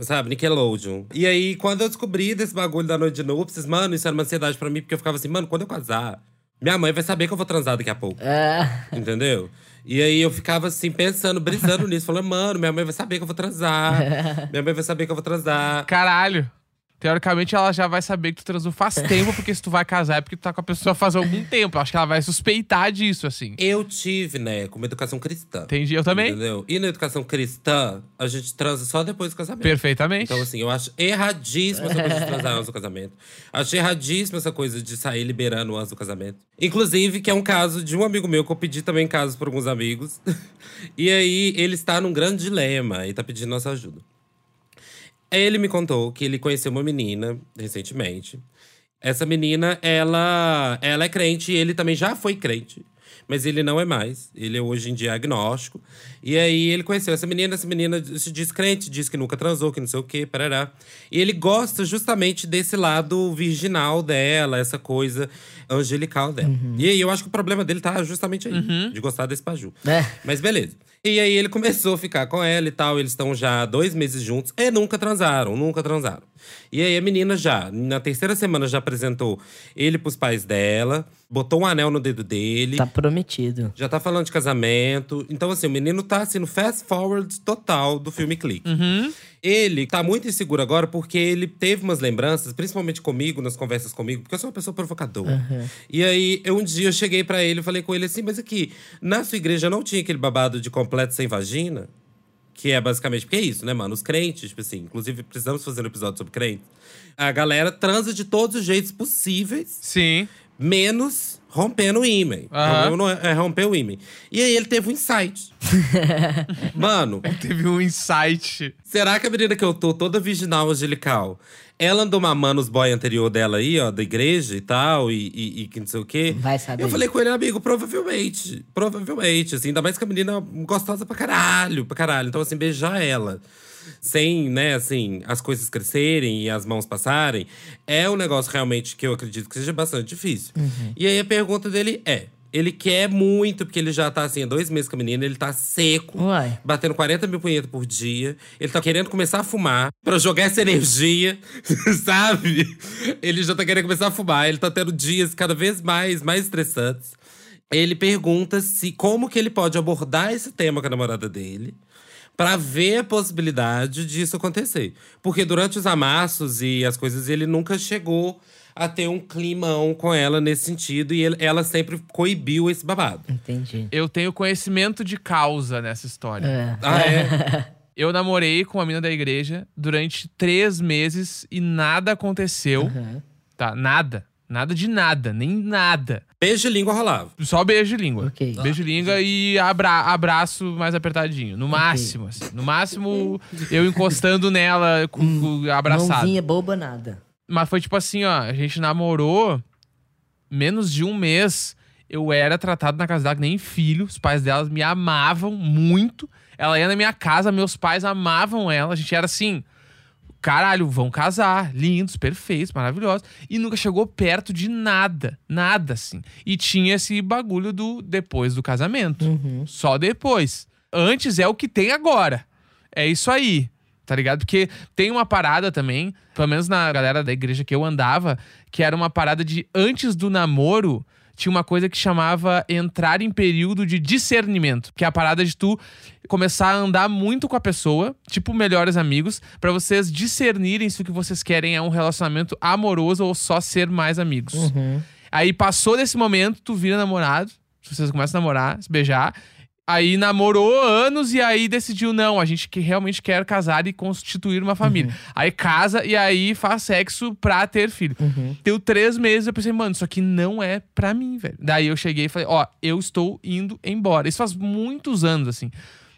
sabe, Nickelodeon. E aí, quando eu descobri desse bagulho da noite de núpcias, mano, isso era uma ansiedade pra mim, porque eu ficava assim, mano, quando eu casar, minha mãe vai saber que eu vou transar daqui a pouco. Ah, Entendeu? E aí eu ficava assim, pensando, brisando (laughs) nisso, falando, mano, minha mãe vai saber que eu vou transar. (laughs) Minha mãe vai saber que eu vou transar. Caralho. Teoricamente ela já vai saber que tu transou faz tempo, porque se tu vai casar é porque tu tá com a pessoa faz algum (laughs) tempo. Acho que ela vai suspeitar disso, assim. Eu tive, né, com uma educação cristã. Entendi, eu também. Entendeu? E na educação cristã, a gente transa só depois do casamento. Perfeitamente. Então, assim, eu acho erradíssimo essa coisa de transar antes do (laughs) casamento. Acho erradíssimo essa coisa de sair liberando antes do casamento. Inclusive, que é um caso de um amigo meu que eu pedi também casos por alguns amigos. (laughs) e aí, ele está num grande dilema e tá pedindo nossa ajuda. Ele me contou que ele conheceu uma menina recentemente. Essa menina, ela, ela é crente e ele também já foi crente. Mas ele não é mais. Ele é hoje em dia agnóstico. E aí ele conheceu essa menina. Essa menina se diz crente, diz que nunca transou, que não sei o quê, parará. E ele gosta justamente desse lado virginal dela, essa coisa angelical dela. E aí eu acho que o problema dele tá justamente aí, de gostar desse paju. É. Mas beleza. E aí ele começou a ficar com ela e tal. Eles estão já dois meses juntos e nunca transaram, nunca transaram. E aí a menina já, na terceira semana, já apresentou ele pros pais dela, botou um anel no dedo dele. Tá prometido. Já tá falando de casamento. Então, assim, o menino tá assim, no fast forward total do filme Clique. Ele tá muito inseguro agora porque ele teve umas lembranças, principalmente comigo, nas conversas comigo, porque eu sou uma pessoa provocadora. E aí, eu, um dia eu cheguei pra ele e falei com ele assim: Mas aqui, na sua igreja não tinha aquele babado de completo sem vagina? Que é basicamente, porque é isso, né, mano? Os crentes, tipo assim, inclusive precisamos fazer um episódio sobre crentes. A galera transa de todos os jeitos possíveis Sim. Menos rompendo o ímã. O Aham. problema não é, romper o ímã. E aí ele teve um insight. (laughs) Mano, Teve um insight. será que a menina que eu tô, toda virginal angelical, ela andou mamando os boy anterior dela aí, ó, da igreja e tal, e, e, e que não sei o quê? Vai saber. Eu falei com ele, amigo, provavelmente. Provavelmente, assim. Ainda mais que a menina gostosa pra caralho, pra caralho. Então, assim, beijar ela sem, né, assim, as coisas crescerem e as mãos passarem, é um negócio realmente que eu acredito que seja bastante difícil. E aí a pergunta dele é. Ele quer muito, porque ele já tá assim, há dois meses com a menina, ele tá seco, Uai. batendo 40 mil punhetas por dia. Ele tá querendo começar a fumar pra jogar essa energia, (laughs) sabe? Ele já tá querendo começar a fumar, ele tá tendo dias cada vez mais, mais estressantes. Ele pergunta se como que ele pode abordar esse tema com a namorada dele pra ver a possibilidade disso acontecer. Porque durante os amassos e as coisas, ele nunca chegou a ter um climão com ela nesse sentido. E ele- ela sempre coibiu esse babado. Entendi. Eu tenho conhecimento de causa nessa história. É. Ah, é? (laughs) Eu namorei com uma mina da igreja durante três meses e nada aconteceu. Uhum. Tá, nada. Nada de nada, nem nada. Beijo de língua rolava. Só beijo de língua. Ok. Beijo de língua e abra- abraço mais apertadinho. No máximo, assim. No máximo, eu encostando nela, com, com- abraçado. Mãozinha boba, nada. Mas foi tipo assim, ó. A gente namorou menos de um mês. Eu era tratado na casa dela que nem filho. Os pais delas me amavam muito. Ela ia na minha casa, meus pais amavam ela. A gente era assim. Caralho, vão casar. Lindos, perfeitos, maravilhosos. E nunca chegou perto de nada. Nada, assim. E tinha esse bagulho do depois do casamento. Só depois. Antes é o que tem agora. É isso aí. Tá ligado? Porque tem uma parada também, pelo menos na galera da igreja que eu andava, que era uma parada de antes do namoro, tinha uma coisa que chamava entrar em período de discernimento, que é a parada de tu começar a andar muito com a pessoa, tipo melhores amigos, pra vocês discernirem se o que vocês querem é um relacionamento amoroso ou só ser mais amigos. Aí passou desse momento, tu vira namorado, vocês começam a namorar, se beijar. Aí namorou anos e aí decidiu, não, a gente que realmente quer casar e constituir uma família. Aí casa e aí faz sexo pra ter filho. Deu três meses, eu pensei, mano, isso aqui não é pra mim, velho. Daí eu cheguei e falei, ó, eu estou indo embora. Isso faz muitos anos, assim.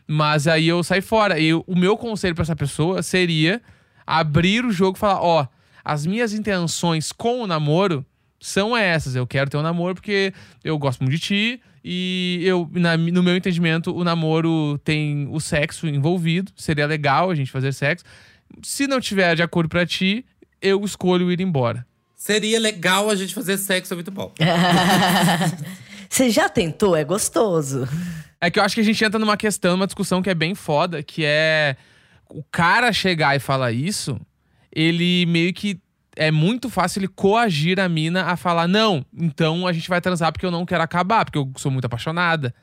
Mas aí eu saí fora. E o meu conselho pra essa pessoa seria abrir o jogo e falar, ó, as minhas intenções com o namoro são essas. Eu quero ter um namoro porque eu gosto muito de ti. E eu, na- no meu entendimento, o namoro tem o sexo envolvido. Seria legal a gente fazer sexo. Se não tiver de acordo pra ti, eu escolho ir embora. Seria legal a gente fazer sexo, é muito bom. (laughs) Você já tentou? É gostoso. É que eu acho que a gente entra numa questão, numa discussão que é bem foda, que é o cara chegar e falar isso, ele meio que é muito fácil ele coagir a mina a falar: "Não, então a gente vai transar porque eu não quero acabar, porque eu sou muito apaixonada".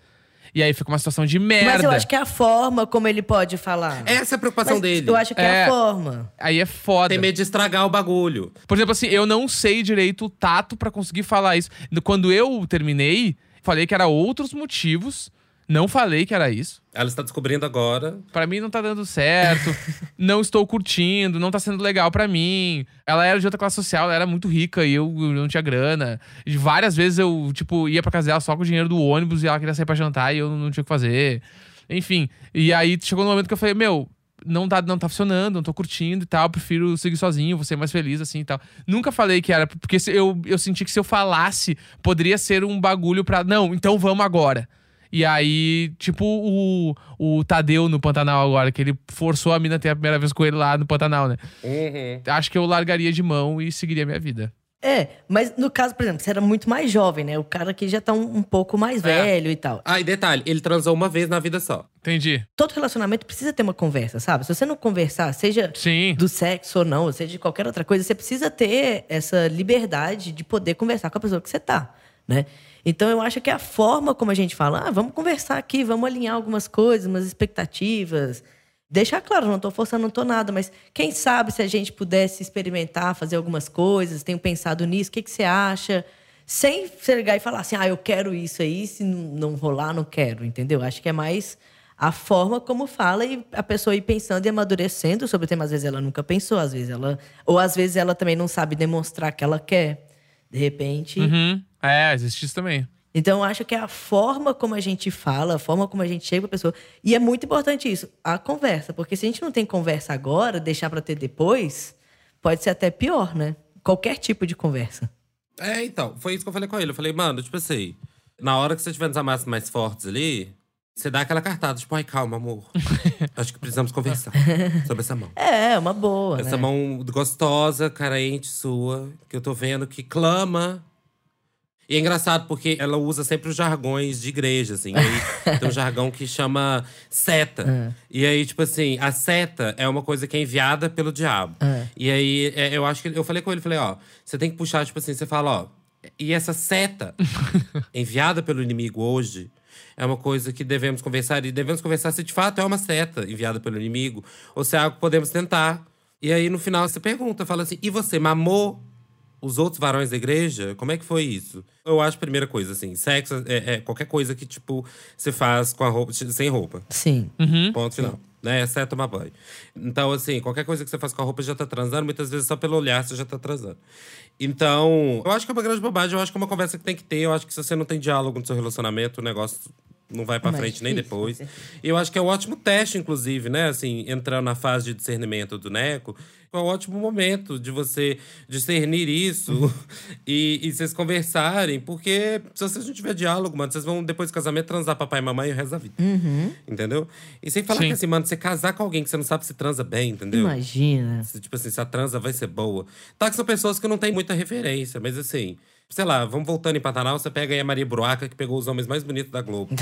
E aí fica uma situação de merda. Mas eu acho que é a forma como ele pode falar. Essa é a preocupação Mas dele. Eu acho que é, É. a forma. Aí é foda. Tem medo de estragar o bagulho. Por exemplo, assim, eu não sei direito o tato pra conseguir falar isso. Quando eu terminei, falei que era outros motivos. Não falei que era isso. Ela está descobrindo agora. Pra mim não tá dando certo. (laughs) não estou curtindo, não tá sendo legal pra mim. Ela era de outra classe social, ela era muito rica e eu, eu não tinha grana. E várias vezes eu, tipo, ia pra casa dela só com o dinheiro do ônibus e ela queria sair pra jantar e eu não tinha o que fazer. Enfim. E aí chegou no momento que eu falei, meu. Não tá, não tá funcionando, não tô curtindo e tal, prefiro seguir sozinho, vou ser mais feliz assim e tal. Nunca falei que era, porque eu, eu senti que se eu falasse, poderia ser um bagulho pra. Não, então vamos agora. E aí, tipo o, o Tadeu no Pantanal agora, que ele forçou a mina a ter a primeira vez com ele lá no Pantanal, né? Uhum. Acho que eu largaria de mão e seguiria a minha vida. É, mas no caso, por exemplo, você era muito mais jovem, né? O cara aqui já tá um, um pouco mais É. velho e tal. Ah, e detalhe, ele transou uma vez na vida só. Entendi. Todo relacionamento precisa ter uma conversa, sabe? Se você não conversar, seja Sim. do sexo ou não, ou seja de qualquer outra coisa, você precisa ter essa liberdade de poder conversar com a pessoa que você tá, né? Então eu acho que a forma como a gente fala, ah, vamos conversar aqui, vamos alinhar algumas coisas, umas expectativas. Deixar claro, não tô forçando, não tô nada, mas quem sabe se a gente pudesse experimentar, fazer algumas coisas, tenho pensado nisso, o que, que você acha? Sem chegar e falar assim, ah, eu quero isso aí, se não não rolar, não quero, entendeu? Acho que é mais a forma como fala e a pessoa ir pensando e amadurecendo sobre o tema. Às vezes ela nunca pensou, às vezes ela. Ou às vezes ela também não sabe demonstrar que ela quer. De repente. Uhum. É, existe isso também. Então, eu acho que é a forma como a gente fala, a forma como a gente chega pra pessoa. E é muito importante isso, a conversa. Porque se a gente não tem conversa agora, deixar pra ter depois, pode ser até pior, né? Qualquer tipo de conversa. É, então, foi isso que eu falei com ele. Eu falei, mano, tipo assim, na hora que você tiver nos amassos mais fortes ali, você dá aquela cartada, tipo, ai, calma, amor. (laughs) Acho que precisamos conversar sobre essa mão. É, uma boa. Essa né? mão gostosa, carente sua, que eu tô vendo que clama. E é engraçado porque ela usa sempre os jargões de igreja, assim. Aí tem um jargão que chama seta. E aí, tipo assim, a seta é uma coisa que é enviada pelo diabo. E aí, é, eu acho que eu falei com ele, falei, ó, você tem que puxar, tipo assim, você fala, ó, e essa seta (laughs) enviada pelo inimigo hoje é uma coisa que devemos conversar. E devemos conversar se de fato é uma seta enviada pelo inimigo ou se é algo que podemos tentar. E aí, no final, você pergunta, fala assim: e você mamou os outros varões da igreja? Como é que foi isso? Eu acho, primeira coisa, assim, sexo é, é qualquer coisa que, tipo, você faz com a roupa, sem roupa. Sim. Ponto final. Né? Exceto tomar banho. Então, assim, qualquer coisa que você faz com a roupa já tá transando, muitas vezes só pelo olhar você já tá transando. Então, eu acho que é uma grande bobagem, eu acho que é uma conversa que tem que ter. Eu acho que se você não tem diálogo no seu relacionamento, o negócio não vai pra Mais frente nem depois. E eu acho que é um ótimo teste, inclusive, né? Assim, entrando na fase de discernimento do Neco, é um ótimo momento de você discernir isso (laughs) e, e vocês conversarem, porque se vocês não tiver diálogo, mano, vocês vão, depois do casamento, transar papai e mamãe e o resto da vida. Entendeu? E sem falar Sim. que assim, mano, você casar com alguém que você não sabe se transa bem, entendeu? Imagina. Se, tipo assim, se a transa vai ser boa. Tá que são pessoas que não têm muita referência, mas assim, sei lá, vamos voltando em Pantanal, você pega aí a Maria Bruaca, que pegou os homens mais bonitos da Globo.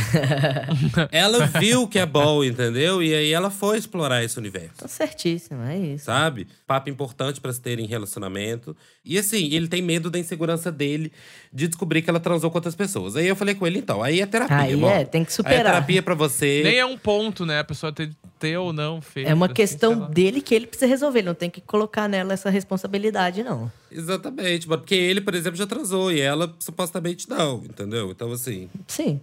(laughs) ela viu que é bom, entendeu? E aí ela foi explorar esse universo. Tá certíssimo, é isso. Sabe? Papo importante pra se ter em relacionamento. E assim, ele tem medo da insegurança dele de descobrir que ela transou com outras pessoas. Aí eu falei com ele, então, aí é terapia, Aí irmão. é, tem que Aí é superar. terapia pra você. Nem é um ponto, né? A pessoa ter, ter ou não feito. É uma assim, questão dele que ele precisa resolver. Ele não tem que colocar nela essa responsabilidade, não. Exatamente, mano. Porque ele, por exemplo, já transou e ela supostamente não, entendeu? Então, assim. Sim.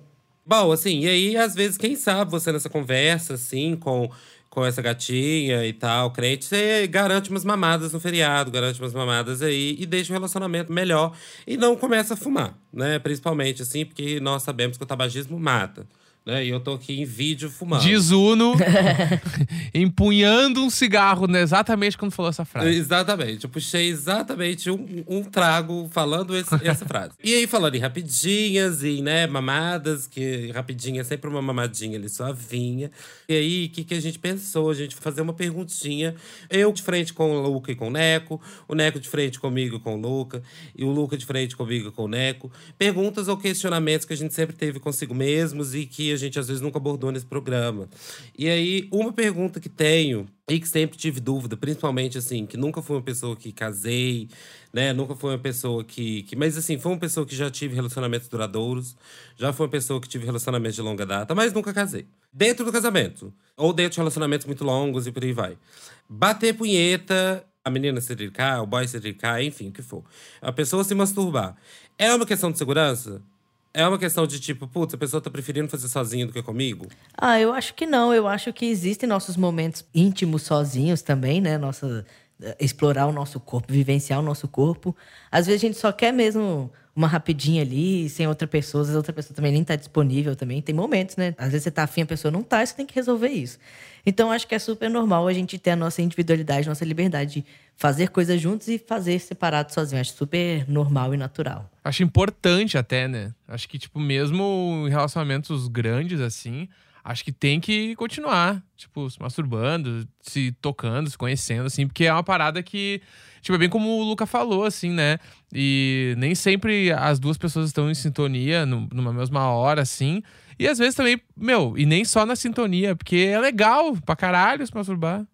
Bom, assim, e aí, às vezes, quem sabe você nessa conversa, assim, com, com essa gatinha e tal, crente, você garante umas mamadas no feriado, garante umas mamadas aí e deixa o relacionamento melhor. E não começa a fumar, né? Principalmente, assim, porque nós sabemos que o tabagismo mata. Né? E eu tô aqui em vídeo fumando. Diz Uno (laughs) (laughs) empunhando um cigarro né, exatamente quando falou essa frase. Exatamente. Eu puxei exatamente um, um trago falando esse- (laughs) essa frase. E aí, falando em rapidinhas e, né, mamadas, que rapidinha é sempre uma mamadinha ali suavinha. E aí, o que, que a gente pensou? A gente fazer uma perguntinha. Eu de frente com o Luca e com o Neco, o Neco de frente comigo e com o Luca, e o Luca de frente comigo e com o Neco. Perguntas ou questionamentos que a gente sempre teve consigo mesmos e que a gente às vezes nunca abordou nesse programa. E aí, uma pergunta que tenho e que sempre tive dúvida, principalmente assim, que nunca fui uma pessoa que casei, né? Nunca fui uma pessoa que, que. Mas assim, foi uma pessoa que já tive relacionamentos duradouros, já foi uma pessoa que tive relacionamentos de longa data, mas nunca casei. Dentro do casamento, ou dentro de relacionamentos muito longos e por aí vai. Bater punheta, a menina se dedicar, o boy se dedicar, enfim, o que for. A pessoa se masturbar. É uma questão de segurança? É uma questão de tipo, putz, a pessoa tá preferindo fazer sozinha do que comigo? Ah, eu acho que não. Eu acho que existem nossos momentos íntimos sozinhos também, né? Nossa, explorar o nosso corpo, vivenciar o nosso corpo. Às vezes a gente só quer mesmo uma rapidinha ali, sem outra pessoa, às vezes outra pessoa também nem tá disponível também. Tem momentos, né? Às vezes você tá afim, a pessoa não tá, e você tem que resolver isso. Então acho que é super normal a gente ter a nossa individualidade, nossa liberdade de fazer coisas juntos e fazer separado sozinho. Acho super normal e natural. Acho importante até, né? Acho que, tipo, mesmo em relacionamentos grandes, assim, acho que tem que continuar, tipo, se masturbando, se tocando, se conhecendo, assim, porque é uma parada que, tipo, é bem como o Luca falou, assim, né? E nem sempre as duas pessoas estão em sintonia no, numa mesma hora, assim. E às vezes também, meu, e nem só na sintonia, porque é legal pra caralho se masturbar,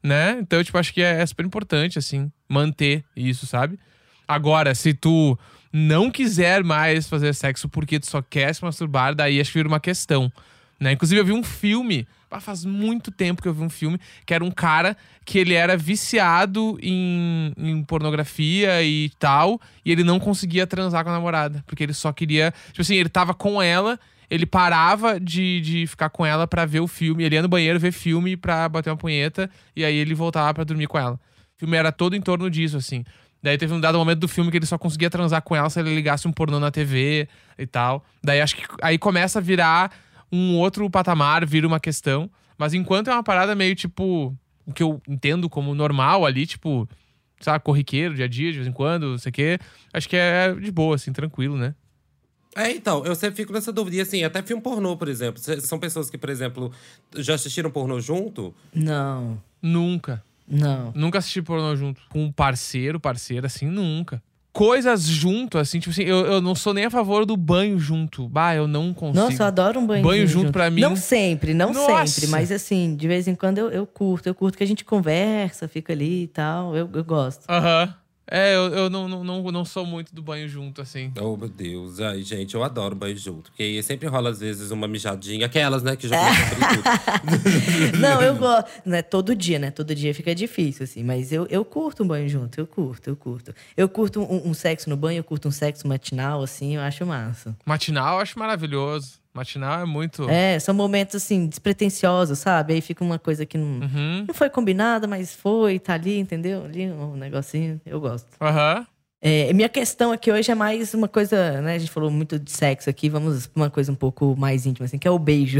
né? Então, tipo, acho que é, é super importante, assim, manter isso, sabe? Agora, se tu não quiser mais fazer sexo porque tu só quer se masturbar, daí acho que vira uma questão. Né? Inclusive, eu vi um filme, faz muito tempo que eu vi um filme, que era um cara que ele era viciado em, em, pornografia e tal, e ele não conseguia transar com a namorada, porque ele só queria. Tipo assim, ele tava com ela, ele parava de, de ficar com ela para ver o filme, ele ia no banheiro ver filme pra bater uma punheta, e aí ele voltava para dormir com ela. O filme era todo em torno disso, assim. Daí teve um dado momento do filme que ele só conseguia transar com ela se ele ligasse um pornô na TV e tal. Daí acho que aí começa a virar um outro patamar, vira uma questão. Mas enquanto é uma parada meio tipo. O que eu entendo como normal ali, tipo, sabe, corriqueiro, dia a dia, de vez em quando, não sei o quê. Acho que é de boa, assim, tranquilo, né? É, então, eu sempre fico nessa dúvida. E assim, até filme pornô, por exemplo. São pessoas que, por exemplo, já assistiram pornô junto? Não. Nunca. Não. Nunca assisti pornô junto. Com um parceiro, parceira, assim, nunca coisas junto, assim, tipo assim, eu, eu não sou nem a favor do banho junto. Bah, eu não consigo. Nossa, eu adoro um banho, banho junto. junto pra mim. Não sempre, não Nossa. sempre, mas assim, de vez em quando eu, eu curto. Eu curto que a gente conversa, fica ali e tal. Eu, eu gosto. Aham. É, eu, eu não, não, não sou muito do banho junto, assim. Oh, meu Deus. Ai, gente, eu adoro banho junto. Porque sempre rola, às vezes, uma mijadinha. Aquelas, né, que já tudo. (laughs) não, eu gosto. Né, todo dia, né? Todo dia fica difícil, assim. Mas eu, eu curto um banho junto. Eu curto, eu curto. Eu curto um, um sexo no banho, eu curto um sexo matinal, assim. Eu acho massa. Matinal eu acho maravilhoso. Matinal é muito. É, são momentos assim, despretensiosos, sabe? Aí fica uma coisa que não, uhum. não foi combinada, mas foi, tá ali, entendeu? Ali um negocinho, eu gosto. Aham. Uhum. É, minha questão aqui hoje é mais uma coisa, né? A gente falou muito de sexo aqui, vamos pra uma coisa um pouco mais íntima, assim, que é o beijo.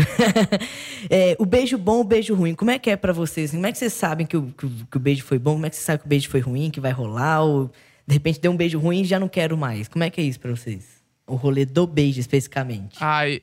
(laughs) é, o beijo bom, o beijo ruim. Como é que é para vocês? Como é que vocês sabem que o, que o, que, o, beijo foi bom? Como é que vocês sabem que o beijo foi ruim, que vai rolar? Ou de repente deu um beijo ruim e já não quero mais? Como é que é isso pra vocês? O rolê do beijo, especificamente. Ai,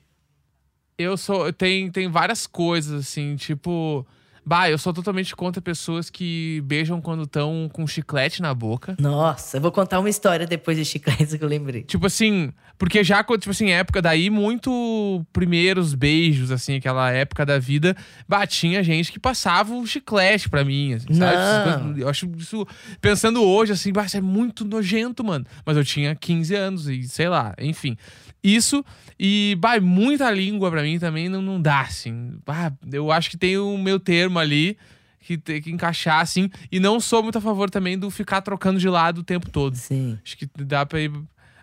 eu sou. Tem, tem várias coisas, assim, tipo. Bah, eu sou totalmente contra pessoas que beijam quando estão com chiclete na boca. Nossa, eu vou contar uma história depois de chiclete que eu lembrei. Tipo assim, porque já, tipo assim, época daí, muito primeiros beijos, assim, aquela época da vida, batinha gente que passava o chiclete pra mim, assim, sabe? Eu acho isso, pensando hoje, assim, bah, isso é muito nojento, mano. Mas eu tinha 15 anos e sei lá, enfim. Isso e, bah, muita língua pra mim também não, não dá, assim. Bah, eu acho que tem o meu termo ali que tem que encaixar, assim. E não sou muito a favor também do ficar trocando de lado o tempo todo. Sim. Acho que dá pra ir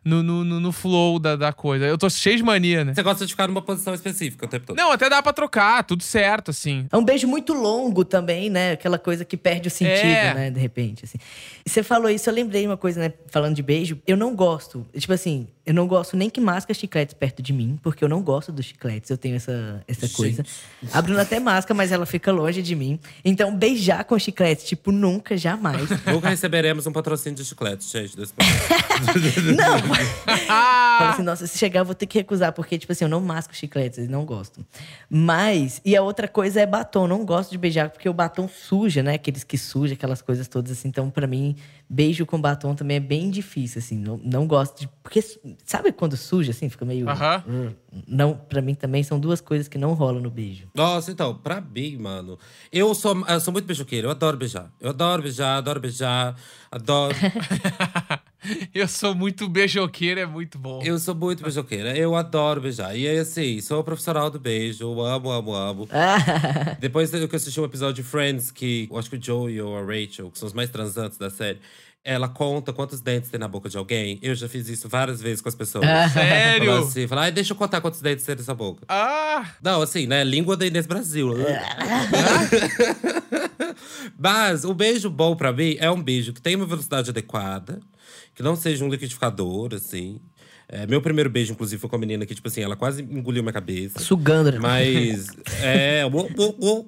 no, no, no flow da, da coisa. Eu tô cheio de mania, né? Você gosta de ficar numa posição específica o tempo todo? Não, até dá pra trocar, tudo certo, assim. É um beijo muito longo também, né? Aquela coisa que perde o sentido, é. né? De repente, assim. E você falou isso, eu lembrei uma coisa, né? Falando de beijo. Eu não gosto, tipo assim, eu não gosto nem que masca chicletes perto de mim, porque eu não gosto dos chicletes. Eu tenho essa, essa coisa. A Bruna até masca, mas ela fica longe de mim. Então, beijar com chiclete, tipo, nunca, jamais. (laughs) Nunca receberemos um patrocínio de chicletes, gente, desse (laughs) Não! (laughs) Fala assim, nossa, se chegar, eu vou ter que recusar, porque, tipo assim, eu não masco chicletes, não gosto. Mas, e a outra coisa é batom. Não gosto de beijar, porque o batom suja, né? Aqueles que sujam, aquelas coisas todas assim. Então, para mim, beijo com batom também é bem difícil, assim. Não, não gosto de. Porque Sabe quando suja, assim? Fica meio. Aham. Hum, Não, pra mim também são duas coisas que não rolam no beijo. Nossa, então, pra mim, mano, eu sou, eu sou muito beijoqueiro, eu adoro beijar. Eu adoro beijar, adoro beijar, adoro. (laughs) Eu sou muito beijoqueiro, é muito bom. eu sou muito beijoqueira, eu adoro beijar. E aí, assim, sou profissional do beijo, eu amo, amo, amo. (laughs) Depois que eu assisti um episódio de Friends, que eu acho que o Joey ou a Rachel, que são os mais transantes da série, ela conta quantos dentes tem na boca de alguém. Eu já fiz isso várias vezes com as pessoas. (laughs) Sério? Fala assim, fala, ai, deixa eu contar quantos dentes tem nessa boca. Ah! Não, assim, né? Língua da Inês Brasil. (laughs) Mas o beijo bom pra mim é um beijo que tem uma velocidade adequada, que não seja um liquidificador, assim. É, meu primeiro beijo, inclusive, foi com a menina que, tipo assim, ela quase engoliu minha cabeça. Sugando, né? Mas, (laughs) é,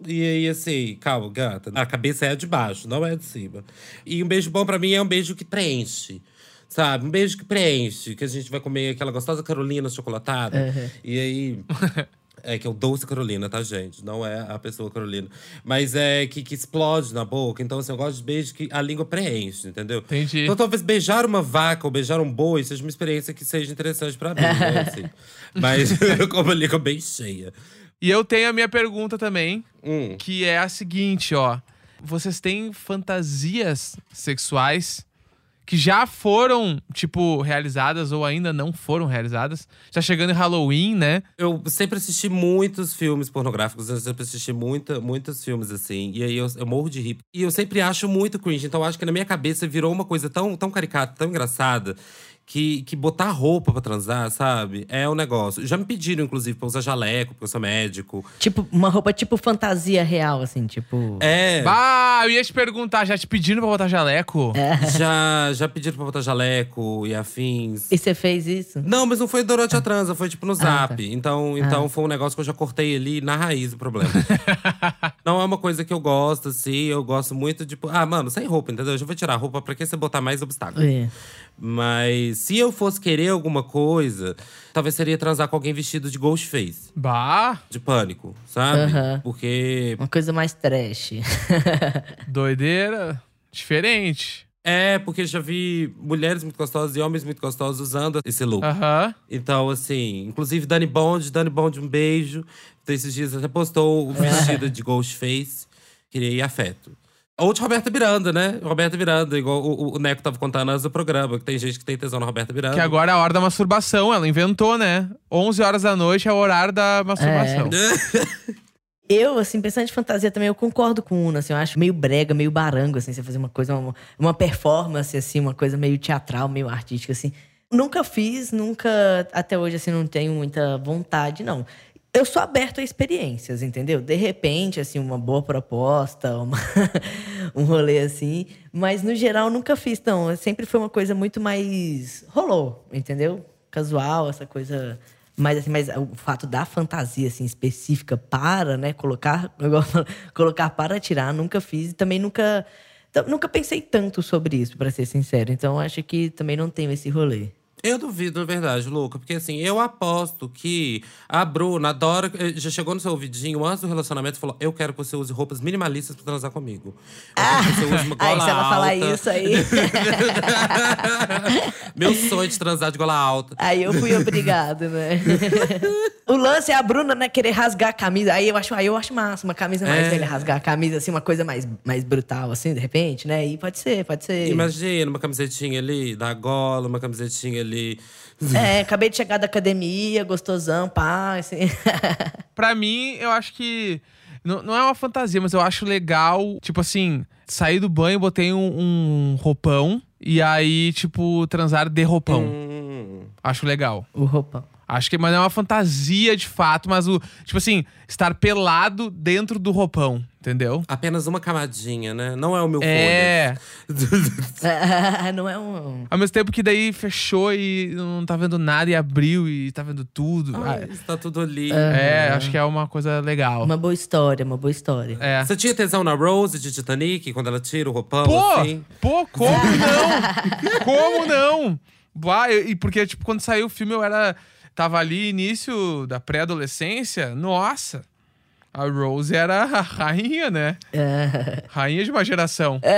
e aí assim, calma, gata. A cabeça é a de baixo, não é a de cima. E um beijo bom pra mim é um beijo que preenche. Sabe? Um beijo que preenche, que a gente vai comer aquela gostosa Carolina chocolatada. E aí. (laughs) É que é o doce Carolina, tá, gente? Não é a pessoa Carolina. Mas é que, que explode na boca. Então, assim, eu gosto de beijo que a língua preenche, entendeu? Entendi. Então, talvez beijar uma vaca ou beijar um boi seja uma experiência que seja interessante pra mim, né? Assim. (laughs) Mas (laughs) eu como a língua bem cheia. E eu tenho a minha pergunta também, Hum. que é a seguinte, ó. Vocês têm fantasias sexuais que já foram, tipo, realizadas ou ainda não foram realizadas? Já chegando em Halloween, né? Eu sempre assisti muitos filmes pornográficos, eu sempre assisti muita, muitos filmes assim. E aí eu, eu morro de rir. E eu sempre acho muito cringe. Então eu acho que na minha cabeça virou uma coisa tão, tão caricata, tão engraçada. Que, que botar roupa pra transar, sabe? É um negócio. Já me pediram, inclusive, pra usar jaleco, porque eu sou médico. Tipo, uma roupa tipo fantasia real, assim, tipo. É. Bah, eu ia te perguntar, já te pediram pra botar jaleco? (laughs) Já, já pediram pra botar jaleco e afins. E você fez isso? Não, mas não foi durante a transa, foi tipo no zap. tá. Então, então foi um negócio que eu já cortei ali na raiz do problema. (laughs) não é uma coisa que eu gosto, assim. Eu gosto muito, tipo, ah, mano, sem roupa, entendeu? Eu já vou tirar a roupa pra que você botar mais obstáculo. É. Mas se eu fosse querer alguma coisa, talvez seria transar com alguém vestido de Ghostface, Bah, de pânico, sabe? Aham. Porque Uma coisa mais trash. (laughs) doideira, diferente. é, porque já vi mulheres muito gostosas e homens muito gostosos usando esse look. Aham. Então, assim, inclusive Dani Bond, Dani Bond, um beijo. Então, esses dias até postou o vestido de Ghostface. Queria afeto. Ou de Roberta Miranda, né? Roberta Miranda, igual o, o Neco tava contando antes do programa, que tem gente que tem tesão na Roberta Miranda. Que agora é a hora da masturbação, ela inventou, né? 11 horas da noite é o horário da masturbação. (laughs) Eu, assim, pensando em fantasia também, eu concordo com o Una, assim, eu acho meio brega, meio barango, assim, você fazer uma coisa, uma, uma performance, assim, uma coisa meio teatral, meio artística, assim. Nunca fiz, nunca, até hoje, assim, não tenho muita vontade, não. Eu sou aberto a experiências, entendeu? De repente, assim, uma boa proposta, uma- (laughs) um rolê assim. Mas, no geral, nunca fiz, não. Sempre foi uma coisa muito mais… Rolou, entendeu? Casual, essa coisa… Mas, assim, mas o fato da fantasia, assim, específica para, né? Colocar, (laughs) colocar para tirar, nunca fiz. E também nunca… Nunca pensei tanto sobre isso, para ser sincero. Então, acho que também não tenho esse rolê. Eu duvido, na verdade, Luca. Porque assim, eu aposto que a Bruna adora. eh, Já chegou no seu ouvidinho antes do relacionamento e falou: Eu quero que você use roupas minimalistas pra transar comigo. Eu quero que você use uma (laughs) Aí, gola se ela falar isso aí. (laughs) Meu sonho de transar de gola alta. Aí eu fui obrigado, né? (laughs) o lance é a Bruna, né, querer rasgar a camisa. Aí eu acho, aí eu acho massa, uma camisa mais É. velha, rasgar a camisa, assim, uma coisa mais, mais brutal, assim, de repente, né? E pode ser, pode ser. Imagina uma camisetinha ali da gola, uma camisetinha ali. É, acabei de chegar da academia, gostosão, pá, assim. (laughs) Pra mim, eu acho que. Não, não é uma fantasia, mas eu acho legal, tipo assim, sair do banho, botei um, um roupão e aí, tipo, transar de roupão. Hum. Acho legal. o roupão. Acho que mas não é uma fantasia de fato, mas o. Tipo assim, estar pelado dentro do roupão, entendeu? Apenas uma camadinha, né? Não é o meu É. (laughs) não é um. Ao mesmo tempo que daí fechou e não tá vendo nada e abriu e tá vendo tudo. Ai, está tudo ali. É, acho que é uma coisa legal. Uma boa história, uma boa história. É. Você tinha tesão na Rose de Titanic, quando ela tira o roupão, Pô, assim? pô, como (laughs) não? como não? Eu- e porque, tipo, quando saiu o filme, eu era. Tava ali, início da pré-adolescência. Nossa! A Rose era a rainha, né? É. Rainha de uma geração. (laughs)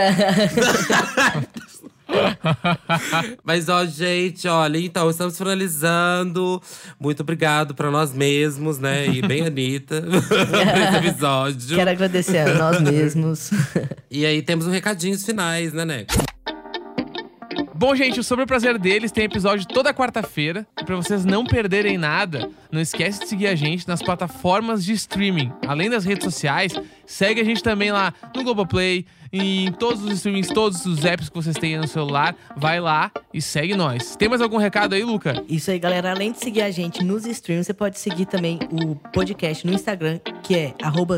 Mas, ó, gente, olha, então, estamos finalizando. Muito obrigado pra nós mesmos, né? E bem (laughs) Anitta, (laughs) por esse episódio. Quero agradecer a nós mesmos. E aí temos um recadinhos finais, né, Neco? Bom, gente, o Sobre o Prazer deles tem episódio toda quarta-feira. E pra vocês não perderem nada, não esquece de seguir a gente nas plataformas de streaming. Além das redes sociais, segue a gente também lá no Globoplay, em todos os streamings, todos os apps que vocês têm aí no celular. Vai lá e segue nós. Tem mais algum recado aí, Luca? Isso aí, galera. Além de seguir a gente nos streams, você pode seguir também o podcast no Instagram, que é arroba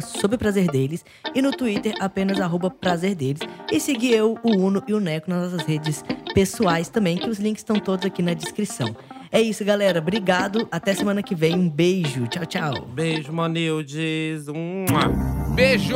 Deles. E no Twitter, apenas arroba Prazer Deles. E seguir eu, o Uno e o Neco nas nossas redes pessoais também, que os links estão todos aqui na descrição. É isso, galera. Obrigado. Até semana que vem. Um beijo. Tchau, tchau. Beijo, Monildes. Um... Beijo!